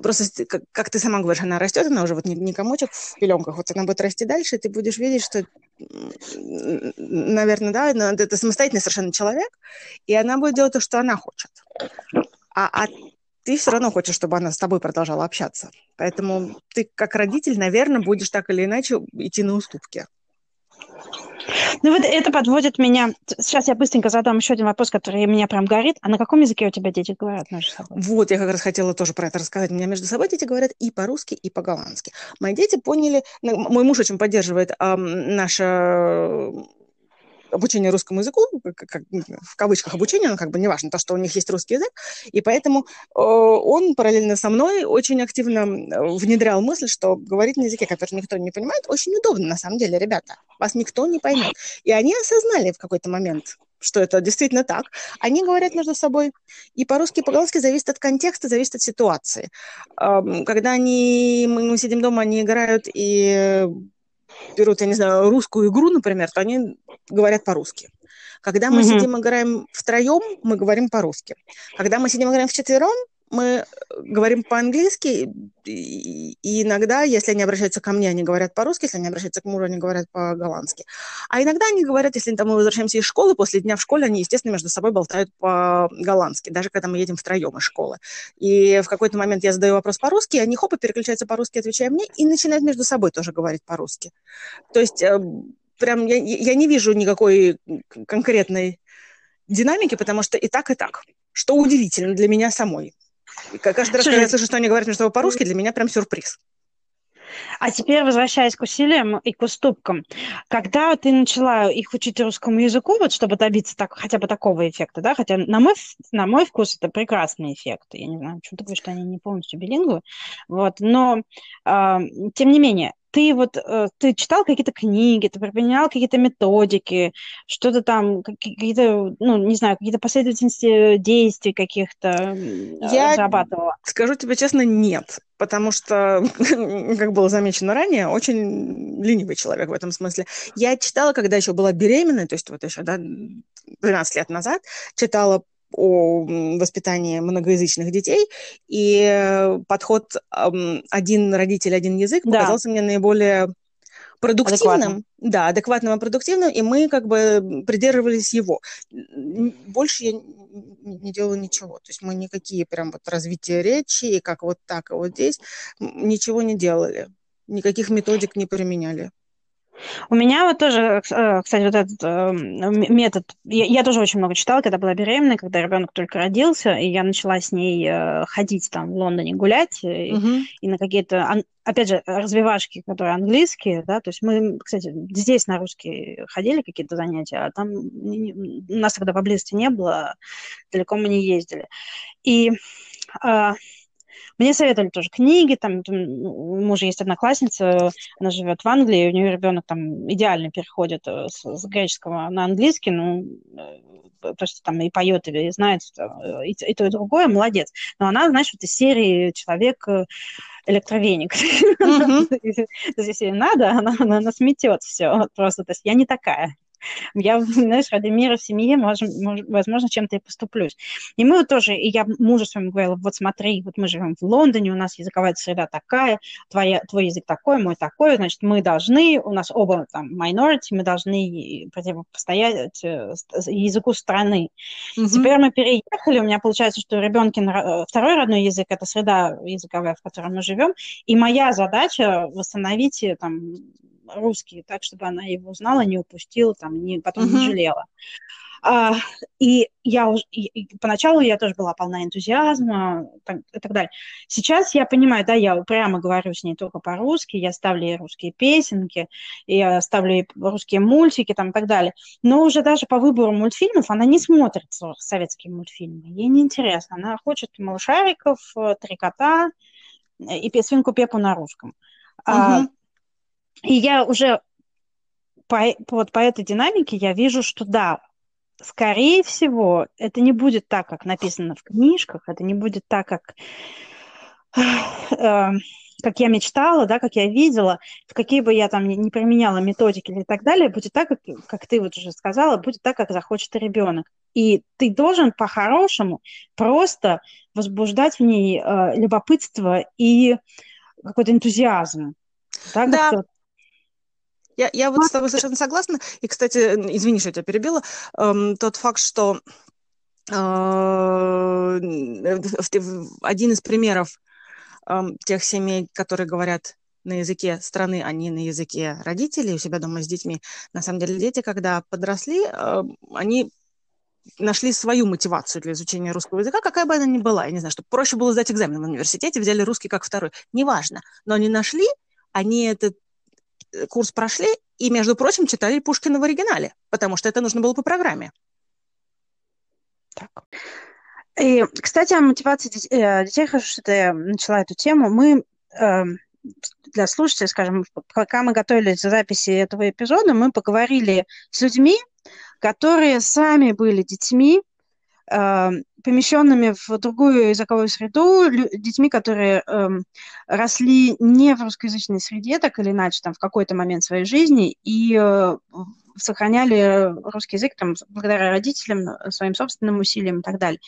просто, как, ты сама говоришь, она растет, она уже вот не, не комочек в пеленках, вот она будет расти дальше, и ты будешь видеть, что, наверное, да, это самостоятельный совершенно человек, и она будет делать то, что она хочет. А, а ты все равно хочешь, чтобы она с тобой продолжала общаться. Поэтому ты, как родитель, наверное, будешь так или иначе идти на уступки. Ну вот это подводит меня... Сейчас я быстренько задам еще один вопрос, который меня прям горит. А на каком языке у тебя дети говорят между собой? Вот, я как раз хотела тоже про это рассказать. У меня между собой дети говорят и по-русски, и по-голландски. Мои дети поняли... Мой муж очень поддерживает э, наше обучение русскому языку, как, в кавычках обучение, но как бы неважно, то, что у них есть русский язык, и поэтому э, он параллельно со мной очень активно внедрял мысль, что говорить на языке, который никто не понимает, очень удобно на самом деле, ребята, вас никто не поймет. И они осознали в какой-то момент, что это действительно так. Они говорят между собой и по-русски, и по-голландски зависит от контекста, зависит от ситуации. Когда они, мы сидим дома, они играют и берут, я не знаю, русскую игру, например, то они говорят по-русски. Когда мы mm-hmm. сидим играем втроем, мы говорим по-русски. Когда мы сидим играем вчетвером, мы э, говорим по-английски, и иногда, если они обращаются ко мне, они говорят по-русски, если они обращаются к мужу, они говорят по-голландски. А иногда они говорят, если там, мы возвращаемся из школы, после дня в школе они, естественно, между собой болтают по-голландски, даже когда мы едем втроем из школы. И в какой-то момент я задаю вопрос по-русски, и они хопа переключаются по-русски, отвечая мне, и начинают между собой тоже говорить по-русски. То есть э, прям я, я не вижу никакой конкретной динамики, потому что и так, и так. Что удивительно для меня самой. Каждый раз, когда я слышу, что они говорят между собой по-русски, для меня прям сюрприз. А теперь, возвращаясь к усилиям и к уступкам, когда ты начала их учить русскому языку, вот чтобы добиться так, хотя бы такого эффекта, да, хотя на мой, на мой вкус это прекрасный эффект, я не знаю, почему ты говоришь, что они не полностью билингвы, вот, но э, тем не менее, ты вот, э, ты читал какие-то книги, ты применял какие-то методики, что-то там, какие-то, ну, не знаю, какие-то последовательности действий каких-то Я разрабатывала? скажу тебе честно, нет, потому что, как было замечено ранее, очень ленивый человек в этом смысле. Я читала, когда еще была беременной, то есть вот еще, да, 12 лет назад, читала о воспитании многоязычных детей, и подход один родитель, один язык да. показался мне наиболее продуктивным, адекватным. да, адекватным и продуктивным, и мы как бы придерживались его. Больше я не делала ничего, то есть мы никакие прям вот развития речи, и как вот так, и вот здесь, ничего не делали, никаких методик не применяли. У меня вот тоже, э, кстати, вот этот э, метод, я, я тоже очень много читала, когда была беременна, когда ребенок только родился, и я начала с ней э, ходить там в Лондоне гулять, и, uh-huh. и на какие-то, опять же, развивашки, которые английские, да, то есть мы, кстати, здесь на русский ходили какие-то занятия, а там у нас тогда поблизости не было, далеко мы не ездили. И мне советовали тоже книги, там, у мужа есть одноклассница, она живет в Англии, у нее ребенок там идеально переходит э, с, с греческого на английский, ну, э, то, что там и поет, и знает э, и, и то, и другое, молодец. Но она, знаешь, вот из серии человек электровеник. Если ей надо, она, она, она сметет все. Просто, то есть я не такая я, знаешь, ради мира в семье, возможно, чем-то и поступлюсь. И мы вот тоже, и я мужу своему говорила, вот смотри, вот мы живем в Лондоне, у нас языковая среда такая, твоя, твой язык такой, мой такой, значит, мы должны, у нас оба там minority, мы должны противостоять э, языку страны. Mm-hmm. Теперь мы переехали, у меня получается, что у ребенка э, второй родной язык, это среда языковая, в которой мы живем, и моя задача восстановить э, там русский, так, чтобы она его узнала, не упустила, там, не, потом uh-huh. не жалела. А, и я уже, и поначалу я тоже была полна энтузиазма так, и так далее. Сейчас я понимаю, да, я прямо говорю с ней только по-русски, я ставлю ей русские песенки, я ставлю ей русские мультики там и так далее. Но уже даже по выбору мультфильмов она не смотрит советские мультфильмы, ей не интересно. Она хочет малышариков, э, три кота и свинку Пепу на русском. Угу. А, и я уже по, вот по этой динамике я вижу, что да, скорее всего, это не будет так, как написано в книжках, это не будет так, как, э, как я мечтала, да, как я видела, в какие бы я там не применяла методики или так далее, будет так, как, как ты вот уже сказала, будет так, как захочет ребенок. И ты должен по-хорошему просто возбуждать в ней э, любопытство и какой-то энтузиазм. Да, да. Я, я вот с тобой совершенно согласна. И, кстати, извини, что я тебя перебила, эм, тот факт, что э, один из примеров э, тех семей, которые говорят на языке страны, а не на языке родителей у себя дома с детьми. На самом деле дети, когда подросли, э, они нашли свою мотивацию для изучения русского языка, какая бы она ни была. Я не знаю, чтобы проще было сдать экзамен в университете, взяли русский как второй. Неважно. Но они нашли, они этот курс прошли и, между прочим, читали Пушкина в оригинале, потому что это нужно было по программе. Так. И, кстати, о мотивации детей, э, хорошо, что ты начала эту тему. Мы э, для слушателей, скажем, пока мы готовились к записи этого эпизода, мы поговорили с людьми, которые сами были детьми, э, помещенными в другую языковую среду, детьми, которые э, росли не в русскоязычной среде, так или иначе, там, в какой-то момент своей жизни, и э, сохраняли русский язык там, благодаря родителям, своим собственным усилиям и так далее.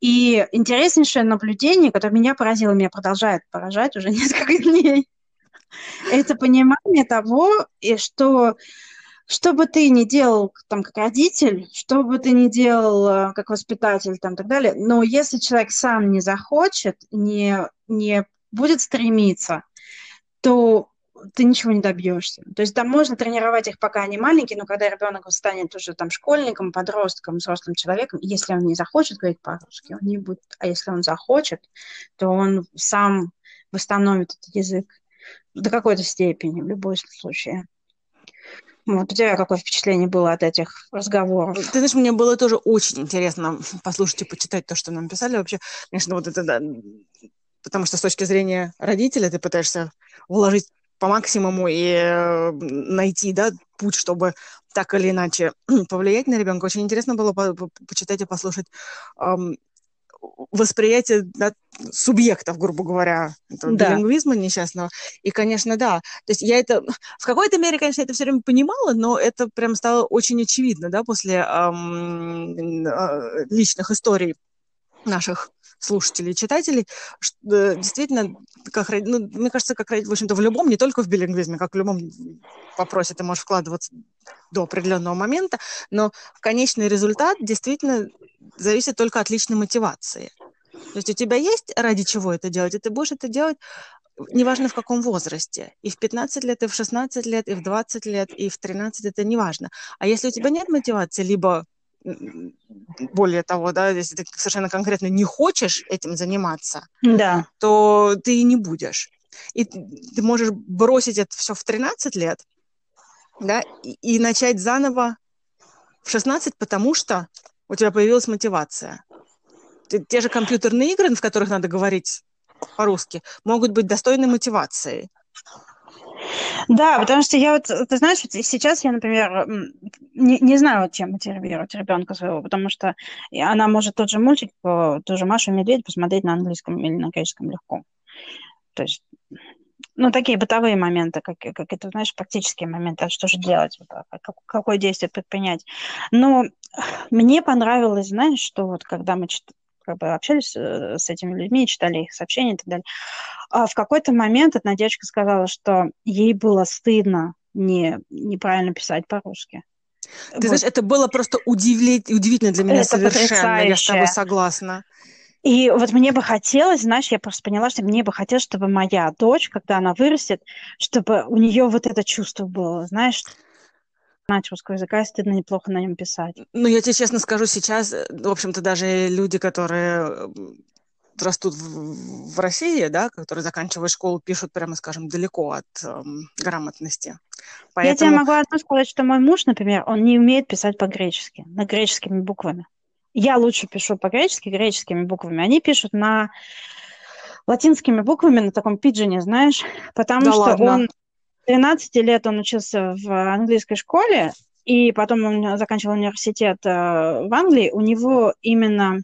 И интереснейшее наблюдение, которое меня поразило, меня продолжает поражать уже несколько дней, это понимание того, что что бы ты ни делал там как родитель, что бы ты ни делал э, как воспитатель там так далее, но если человек сам не захочет, не, не будет стремиться, то ты ничего не добьешься. То есть там можно тренировать их, пока они маленькие, но когда ребенок станет уже там школьником, подростком, взрослым человеком, если он не захочет говорить по-русски, он не будет. А если он захочет, то он сам восстановит этот язык до какой-то степени в любом случае. Вот у тебя какое впечатление было от этих разговоров? Ты знаешь, мне было тоже очень интересно послушать и почитать то, что нам писали. Вообще, конечно, вот это, да, потому что с точки зрения родителя ты пытаешься вложить по максимуму и э, найти, да, путь, чтобы так или иначе повлиять на ребенка. Очень интересно было по почитать и послушать восприятие да, субъектов, грубо говоря, да. билингвизма несчастного. И, конечно, да. То есть я это... В какой-то мере, конечно, это все время понимала, но это прям стало очень очевидно, да, после эм, э, личных историй наших слушателей, читателей, что, э, действительно, как, ну, мне кажется, как, в общем-то, в любом, не только в билингвизме, как в любом вопросе ты можешь вкладываться до определенного момента, но в конечный результат действительно зависит только от личной мотивации. То есть у тебя есть ради чего это делать, и ты будешь это делать неважно в каком возрасте. И в 15 лет, и в 16 лет, и в 20 лет, и в 13 это неважно. А если у тебя нет мотивации, либо более того, да, если ты совершенно конкретно не хочешь этим заниматься, да. то ты и не будешь. И ты можешь бросить это все в 13 лет, да, и, и начать заново в 16, потому что у тебя появилась мотивация. Те, же компьютерные игры, в которых надо говорить по-русски, могут быть достойной мотивацией. Да, потому что я вот, ты знаешь, вот сейчас я, например, не, не знаю, вот чем мотивировать ребенка своего, потому что она может тот же мультик, ту же Машу и Медведь посмотреть на английском или на греческом легко. То есть, ну, такие бытовые моменты, как, как это, знаешь, практические моменты, а что же делать, а как, какое действие предпринять. Но мне понравилось, знаешь, что вот когда мы как бы общались э, с этими людьми, читали их сообщения и так далее, а в какой-то момент одна девочка сказала, что ей было стыдно не, неправильно писать по-русски. Ты вот. знаешь, это было просто удивли... удивительно для меня это совершенно, потрясающе. я с тобой согласна. И вот мне бы хотелось, знаешь, я просто поняла, что мне бы хотелось, чтобы моя дочь, когда она вырастет, чтобы у нее вот это чувство было, знаешь, знать русского языка, и стыдно неплохо на нем писать. Ну, я тебе честно скажу, сейчас, э, в общем-то, даже люди, которые растут в, в России, да, которые заканчивают школу, пишут, прямо скажем, далеко от эм, грамотности. Поэтому... Я тебе могу одно сказать, что мой муж, например, он не умеет писать по-гречески, на греческими буквами. Я лучше пишу по-гречески, греческими буквами. Они пишут на латинскими буквами, на таком пиджине, знаешь, потому да что ладно. он 13 лет он учился в английской школе, и потом он заканчивал университет э, в Англии. У него именно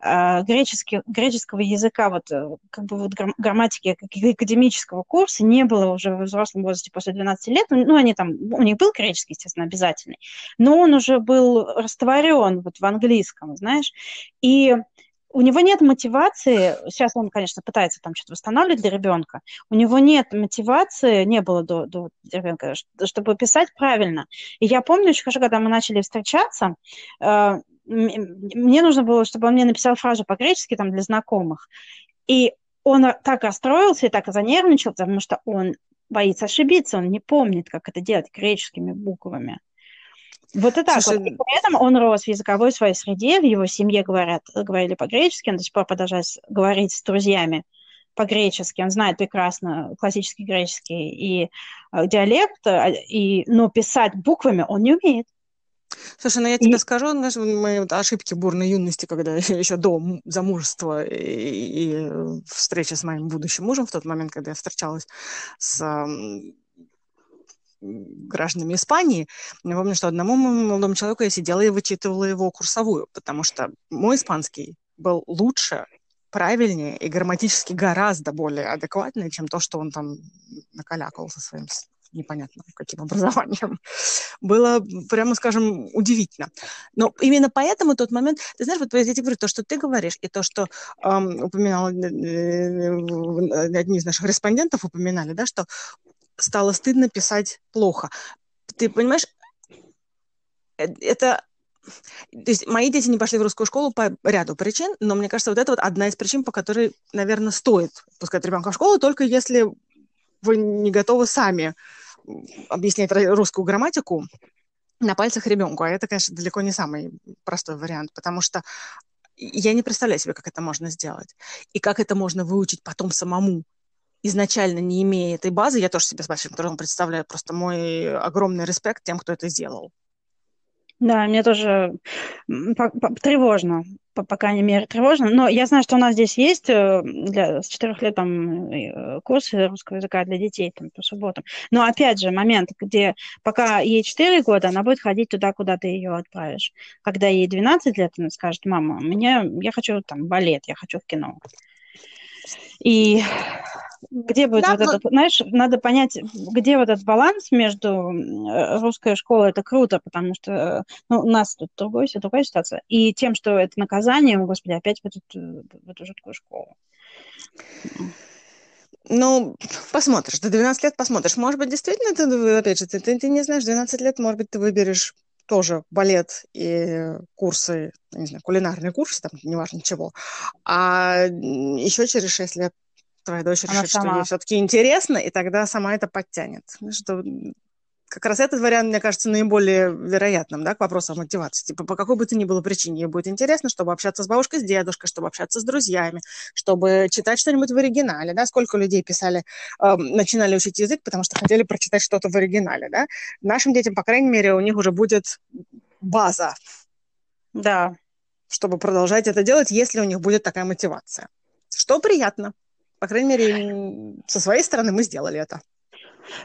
э, греческий, греческого языка, вот э, как бы вот грамматики академического курса не было уже в взрослом возрасте после 12 лет. Ну, они там, у них был греческий, естественно, обязательный, но он уже был растворен вот в английском, знаешь. И у него нет мотивации, сейчас он, конечно, пытается там что-то восстанавливать для ребенка, у него нет мотивации, не было до, до ребенка, чтобы писать правильно. И я помню очень хорошо, когда мы начали встречаться, э, мне нужно было, чтобы он мне написал фразу по-гречески там для знакомых. И он так расстроился и так занервничал, потому что он боится ошибиться, он не помнит, как это делать греческими буквами. Вот и так Слушай... вот. И при этом он рос в языковой своей среде, в его семье говорят, говорили по-гречески, он до сих пор продолжает говорить с друзьями по-гречески, он знает прекрасно классический греческий и э, диалект, э, и, но писать буквами он не умеет. Слушай, ну я тебе и... скажу, знаешь, мои ошибки бурной юности, когда еще до замужества и, и встречи с моим будущим мужем в тот момент, когда я встречалась с гражданами Испании. Я помню, что одному молодому человеку я сидела и вычитывала его курсовую, потому что мой испанский был лучше, правильнее и грамматически гораздо более адекватный, чем то, что он там накалякал со своим непонятно каким образованием. Было, прямо скажем, удивительно. Но именно поэтому тот момент, ты знаешь, вот я тебе говорю, то, что ты говоришь, и то, что эм, упоминал, э, э, одни из наших респондентов упоминали, да, что стало стыдно писать плохо. Ты понимаешь, э, это то есть мои дети не пошли в русскую школу по ряду причин, но мне кажется, вот это вот одна из причин, по которой, наверное, стоит пускать ребенка в школу, только если вы не готовы сами объяснять русскую грамматику на пальцах ребенку. А это, конечно, далеко не самый простой вариант, потому что я не представляю себе, как это можно сделать. И как это можно выучить потом самому изначально не имея этой базы, я тоже себе с большим трудом представляю просто мой огромный респект тем, кто это сделал. Да, мне тоже тревожно, по, по крайней мере, тревожно. Но я знаю, что у нас здесь есть э, для, с четырех лет там э, курсы русского языка для детей там, по субботам. Но опять же, момент, где пока ей 4 года, она будет ходить туда, куда ты ее отправишь. Когда ей 12 лет, она скажет, мама, мне, я хочу там балет, я хочу в кино. И где будет да, вот этот, знаешь, надо понять, где вот этот баланс между э, русской школой, это круто, потому что ну, у нас тут другой, другая ситуация, и тем, что это наказание, господи, опять в эту, в эту жуткую школу. Ну, посмотришь, до 12 лет посмотришь. Может быть, действительно, ты, опять же, ты, ты, ты не знаешь, 12 лет, может быть, ты выберешь тоже балет и курсы, не знаю, кулинарные курсы, там, неважно чего. А еще через 6 лет твоя дочь Она решит, сама. что ей все-таки интересно, и тогда сама это подтянет. Что как раз этот вариант, мне кажется, наиболее вероятным, да, к вопросу о мотивации. Типа, по какой бы то ни было причине ей будет интересно, чтобы общаться с бабушкой, с дедушкой, чтобы общаться с друзьями, чтобы читать что-нибудь в оригинале, да, сколько людей писали, э, начинали учить язык, потому что хотели прочитать что-то в оригинале, да. Нашим детям, по крайней мере, у них уже будет база. Да. Чтобы продолжать это делать, если у них будет такая мотивация. Что приятно. По крайней мере, со своей стороны мы сделали это.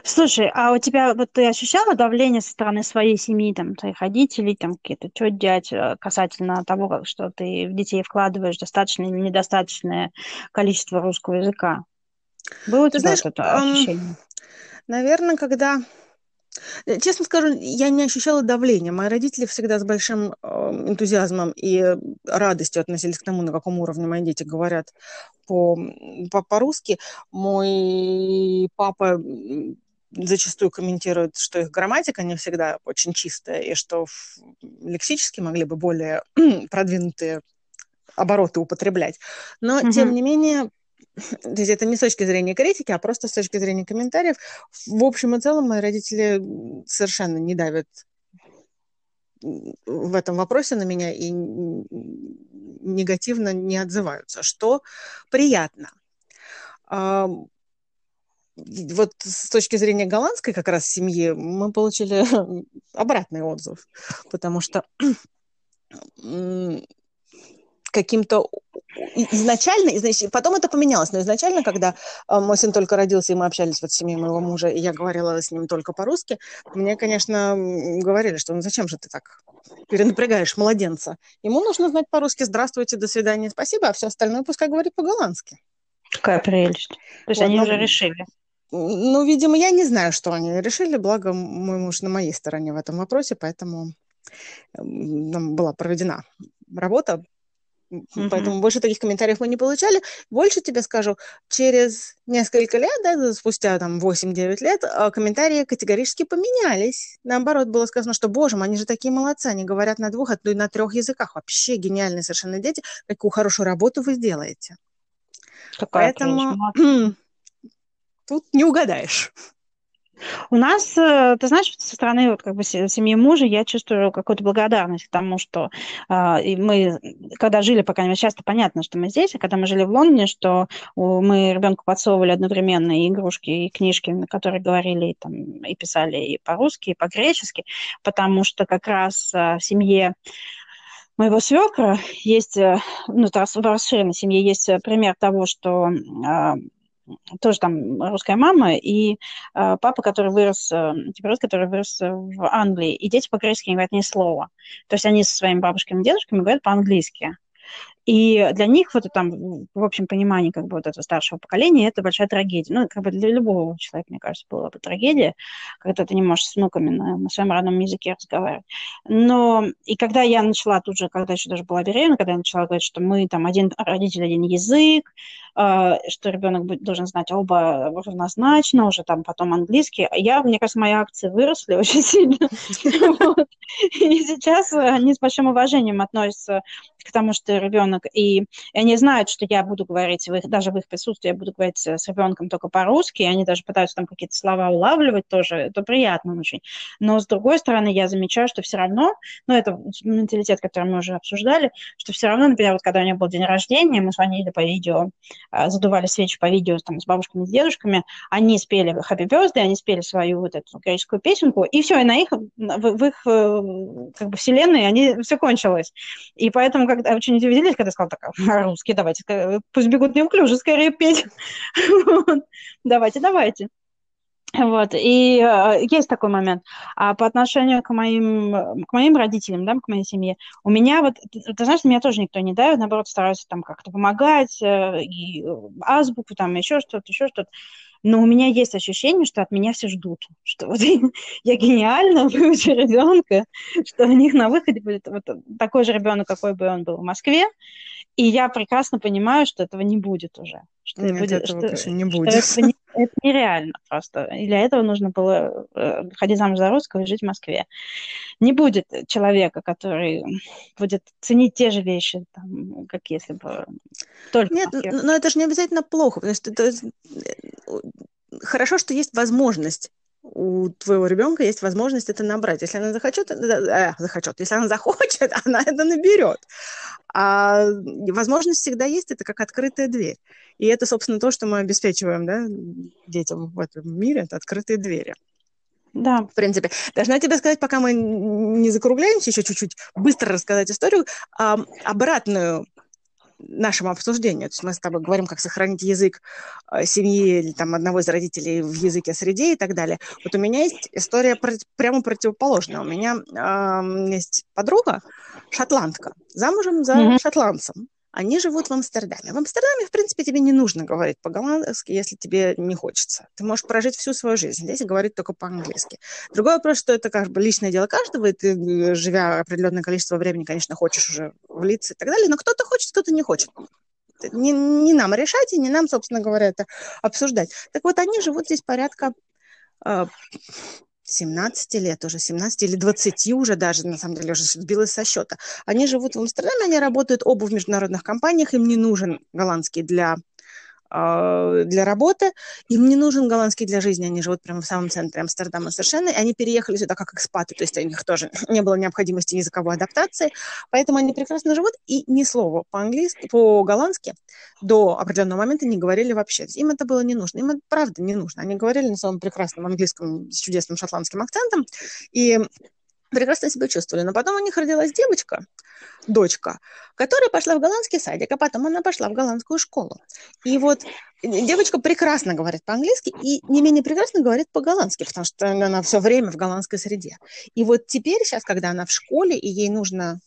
Слушай, а у тебя вот ты ощущала давление со стороны своей семьи, там, твоих родителей, там, какие-то тетя, дядь, э, касательно того, что ты в детей вкладываешь достаточное или недостаточное количество русского языка? Было у тебя знаешь, это ощущение? Наверное, когда честно скажу, я не ощущала давления. Мои родители всегда с большим эм, энтузиазмом и радостью относились к тому, на каком уровне мои дети говорят по, по, по-русски. Мой папа зачастую комментирует, что их грамматика не всегда очень чистая, и что лексически могли бы более продвинутые обороты употреблять. Но, угу. тем не менее, то есть это не с точки зрения критики, а просто с точки зрения комментариев. В общем и целом мои родители совершенно не давят в этом вопросе на меня и негативно не отзываются, что приятно. Вот с точки зрения голландской как раз семьи мы получили обратный отзыв, потому что каким-то изначально, значит, потом это поменялось, но изначально, когда э, мой сын только родился, и мы общались вот с семьей моего мужа, и я говорила с ним только по-русски, мне, конечно, говорили, что ну зачем же ты так перенапрягаешь младенца? Ему нужно знать по-русски «здравствуйте», «до свидания», «спасибо», а все остальное пускай говорит по-голландски. Какая прелесть. То есть вот, они но... уже решили. Ну, видимо, я не знаю, что они решили, благо мой муж на моей стороне в этом вопросе, поэтому была проведена работа Mm-hmm. Поэтому больше таких комментариев мы не получали. Больше тебе скажу, через несколько лет, да, спустя там 8-9 лет, а, комментарии категорически поменялись. Наоборот, было сказано, что, боже мой, они же такие молодцы, они говорят на двух, а то и на трех языках. Вообще гениальные совершенно дети. Какую хорошую работу вы сделаете. Какая Поэтому тут не угадаешь. У нас, э, ты знаешь, со стороны вот как бы семьи мужа я чувствую какую-то благодарность к тому, что э, мы, когда жили, пока не часто понятно, что мы здесь, а когда мы жили в Лондоне, что мы ребенку подсовывали одновременно и игрушки, и книжки, которые говорили и, там, и писали и по-русски, и по-гречески, потому что как раз э, в семье моего свекра есть, э, ну, в расширенной семье есть пример того, что тоже там русская мама и э, папа, который вырос, э, типа который вырос в Англии, и дети по-гречески не говорят ни слова. То есть они со своими бабушками и дедушками говорят по-английски. И для них вот там, в общем понимании как бы вот этого старшего поколения, это большая трагедия. Ну, как бы для любого человека, мне кажется, была бы трагедия, когда ты не можешь с внуками на, на своем родном языке разговаривать. Но и когда я начала тут же, когда еще даже была беременна, когда я начала говорить, что мы там один родитель, один язык, э, что ребенок должен знать оба равнозначно, уже там потом английский, я, мне кажется, мои акции выросли очень сильно. И сейчас они с большим уважением относятся к тому, что ребенок, и они знают, что я буду говорить, в их, даже в их присутствии я буду говорить с ребенком только по-русски, они даже пытаются там какие-то слова улавливать тоже, это приятно очень. Но с другой стороны, я замечаю, что все равно, ну, это менталитет, который мы уже обсуждали, что все равно, например, вот когда у него был день рождения, мы звонили по видео, а, задували свечи по видео там, с бабушками, с дедушками, они спели Happy Birthday, они спели свою вот эту греческую песенку, и все, и на их, в, в их э, как бы вселенной они все кончилось. И поэтому когда очень удивились, когда сказал так, русский, давайте, пусть бегут неуклюже, скорее петь. Давайте, давайте. Вот, и э, есть такой момент. А по отношению к моим, к моим родителям, да, к моей семье, у меня вот, ты, ты знаешь, меня тоже никто не давит, наоборот, стараются там как-то помогать, э, и азбуку, там, еще что-то, еще что-то но у меня есть ощущение, что от меня все ждут, что вот я гениально выучу ребенка, что у них на выходе будет вот такой же ребенок, какой бы он был в Москве, и я прекрасно понимаю, что этого не будет уже. Что Нет, будет, этого что, не будет. это, не, это нереально просто. И для этого нужно было э, ходить замуж за русского и жить в Москве. Не будет человека, который будет ценить те же вещи, там, как если бы только Нет, но это же не обязательно плохо, потому что это, хорошо, что есть возможность у твоего ребенка есть возможность это набрать. Если она захочет, э, э, захочет, если она захочет, она это наберет. А возможность всегда есть, это как открытая дверь. И это, собственно, то, что мы обеспечиваем да, детям в этом мире, это открытые двери. Да. В принципе. Должна тебе сказать, пока мы не закругляемся, еще чуть-чуть быстро рассказать историю, а, обратную нашему обсуждению. То есть мы с тобой говорим, как сохранить язык э, семьи или там одного из родителей в языке среде и так далее. Вот у меня есть история прямо противоположная. У меня э, есть подруга, шотландка, замужем за mm-hmm. шотландцем. Они живут в Амстердаме. В Амстердаме, в принципе, тебе не нужно говорить по-голландски, если тебе не хочется. Ты можешь прожить всю свою жизнь здесь и говорить только по-английски. Другой вопрос, что это как бы личное дело каждого, и ты, э, живя определенное количество времени, конечно, хочешь уже влиться и так далее, но кто-то хочет, кто-то не хочет. Не, не нам решать и не нам, собственно говоря, это обсуждать. Так вот, они живут здесь порядка э, 17 лет уже, 17 или 20 уже даже, на самом деле, уже сбилась со счета. Они живут в Амстердаме, они работают оба в международных компаниях, им не нужен голландский для для работы. Им не нужен голландский для жизни, они живут прямо в самом центре Амстердама совершенно, и они переехали сюда как экспаты, то есть у них тоже не было необходимости языковой адаптации, поэтому они прекрасно живут, и ни слова по-английски, по-голландски до определенного момента не говорили вообще. Им это было не нужно, им это правда не нужно. Они говорили на своем прекрасном английском с чудесным шотландским акцентом, и прекрасно себя чувствовали. Но потом у них родилась девочка, дочка, которая пошла в голландский садик, а потом она пошла в голландскую школу. И вот девочка прекрасно говорит по-английски и не менее прекрасно говорит по-голландски, потому что она все время в голландской среде. И вот теперь, сейчас, когда она в школе, и ей нужно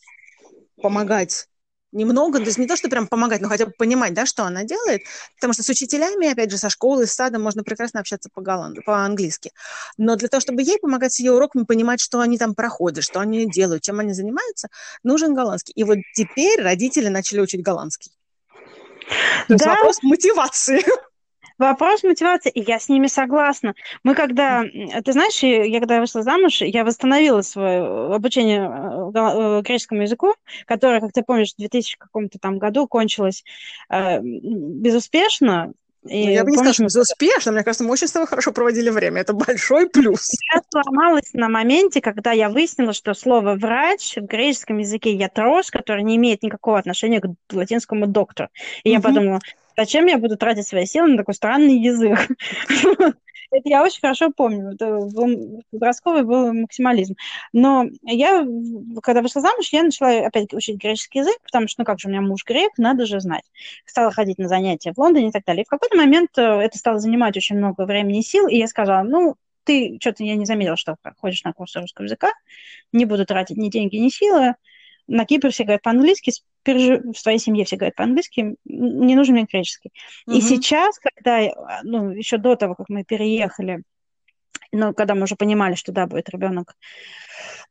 помогать немного, то есть не то, что прям помогать, но хотя бы понимать, да, что она делает, потому что с учителями, опять же, со школы, с садом можно прекрасно общаться по-голланду, по-английски. Но для того, чтобы ей помогать с ее уроками, понимать, что они там проходят, что они делают, чем они занимаются, нужен голландский. И вот теперь родители начали учить голландский. То да. есть вопрос мотивации. Вопрос мотивации, и я с ними согласна. Мы когда, ты знаешь, я когда вышла замуж, я восстановила свое обучение э, э, греческому языку, которое, как ты помнишь, в 2000 каком-то там году кончилось э, безуспешно, и, ну, я бы не помнишь, сказала, что безуспешно. Мне кажется, мы очень с тобой хорошо проводили время. Это большой плюс. Я сломалась на моменте, когда я выяснила, что слово «врач» в греческом языке «ятрос», который не имеет никакого отношения к латинскому «доктор». И угу. я подумала, Зачем я буду тратить свои силы на такой странный язык? Это я очень хорошо помню. Это был, подростковый был максимализм. Но я, когда вышла замуж, я начала опять учить греческий язык, потому что, ну как же, у меня муж грек, надо же знать. Стала ходить на занятия в Лондоне и так далее. И в какой-то момент э, это стало занимать очень много времени и сил, и я сказала, ну, ты что-то я не заметила, что ходишь на курсы русского языка, не буду тратить ни деньги, ни силы, на Кипре все говорят по-английски, в своей семье все говорят по-английски, не нужен мне греческий. Mm-hmm. И сейчас, когда, ну, еще до того, как мы переехали но когда мы уже понимали, что да, будет ребенок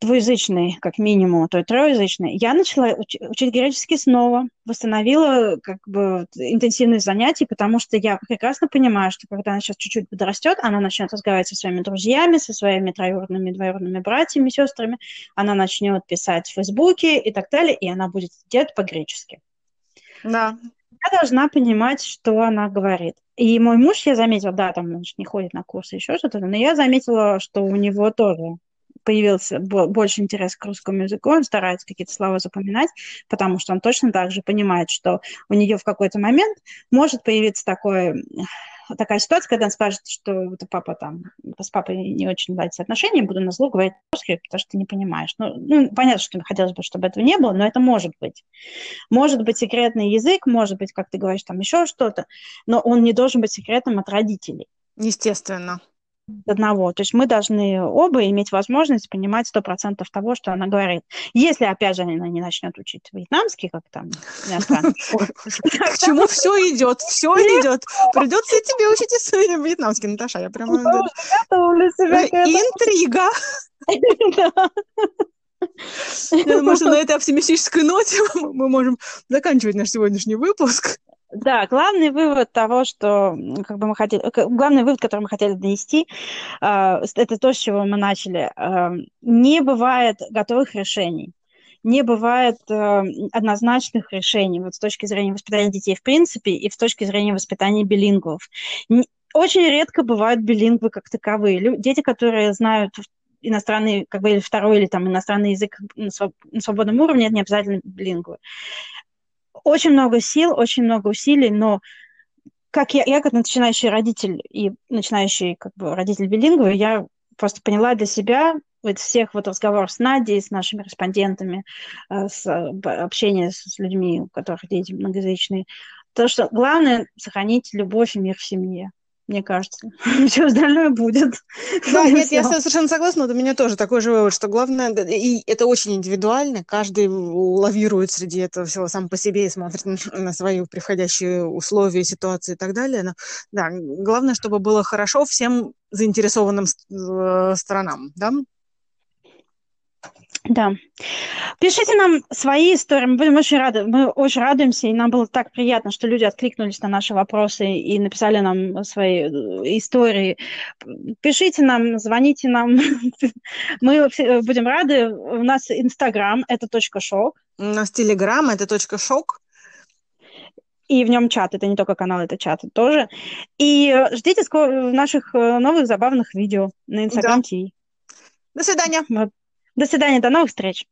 двуязычный, как минимум, то и троязычный, я начала уч- учить греческий снова, восстановила как бы интенсивные занятия, потому что я прекрасно понимаю, что когда она сейчас чуть-чуть подрастет, она начнет разговаривать со своими друзьями, со своими троюродными, двоюродными братьями, сестрами, она начнет писать в Фейсбуке и так далее, и она будет делать по-гречески. Да. Я должна понимать, что она говорит. И мой муж, я заметила, да, там он не ходит на курсы, еще что-то, но я заметила, что у него тоже появился больше интерес к русскому языку, он старается какие-то слова запоминать, потому что он точно так же понимает, что у нее в какой-то момент может появиться такое такая ситуация, когда он скажет, что вот папа там, с папой не очень ладятся отношения, буду на зло говорить русский, потому что ты не понимаешь. Ну, ну, понятно, что хотелось бы, чтобы этого не было, но это может быть. Может быть секретный язык, может быть, как ты говоришь, там еще что-то, но он не должен быть секретным от родителей. Естественно одного. То есть мы должны оба иметь возможность понимать сто процентов того, что она говорит. Если, опять же, она не начнет учить вьетнамский, как там К чему все идет? Все идет. Придется и тебе учить вьетнамский, Наташа. Я прямо... Интрига. Я думаю, что на этой оптимистической ноте мы можем заканчивать наш сегодняшний выпуск. Да, главный вывод того, что как бы мы хотели, главный вывод, который мы хотели донести, а, это то, с чего мы начали. А, не бывает готовых решений не бывает э, однозначных решений вот с точки зрения воспитания детей в принципе и с точки зрения воспитания билингвов. Очень редко бывают билингвы как таковые. Дети, которые знают иностранный, как бы, или второй, или там иностранный язык на, своб- на свободном уровне, это не обязательно билингвы очень много сил, очень много усилий, но как я, я как начинающий родитель и начинающий как бы родитель билинговый, я просто поняла для себя вот всех вот разговоров с Надей, с нашими респондентами, э, с общения с людьми, у которых дети многоязычные, то, что главное сохранить любовь и мир в семье мне кажется. Все остальное будет. Да, нет, я совершенно согласна, у меня тоже такой же вывод, что главное, и это очень индивидуально, каждый лавирует среди этого всего сам по себе и смотрит на свои приходящие условия, ситуации и так далее. Но, да, главное, чтобы было хорошо всем заинтересованным э, сторонам, да, да. Пишите нам свои истории, мы будем очень рады, мы очень радуемся, и нам было так приятно, что люди откликнулись на наши вопросы и написали нам свои э, истории. Пишите нам, звоните нам, мы будем рады. У нас Инстаграм – это точка шок. У нас Телеграм – это точка шок. И в нем чат, это не только канал, это чат тоже. И э, ждите скоро наших э, новых забавных видео на Instagram Да. До свидания. Вот. До свидания, до новых встреч.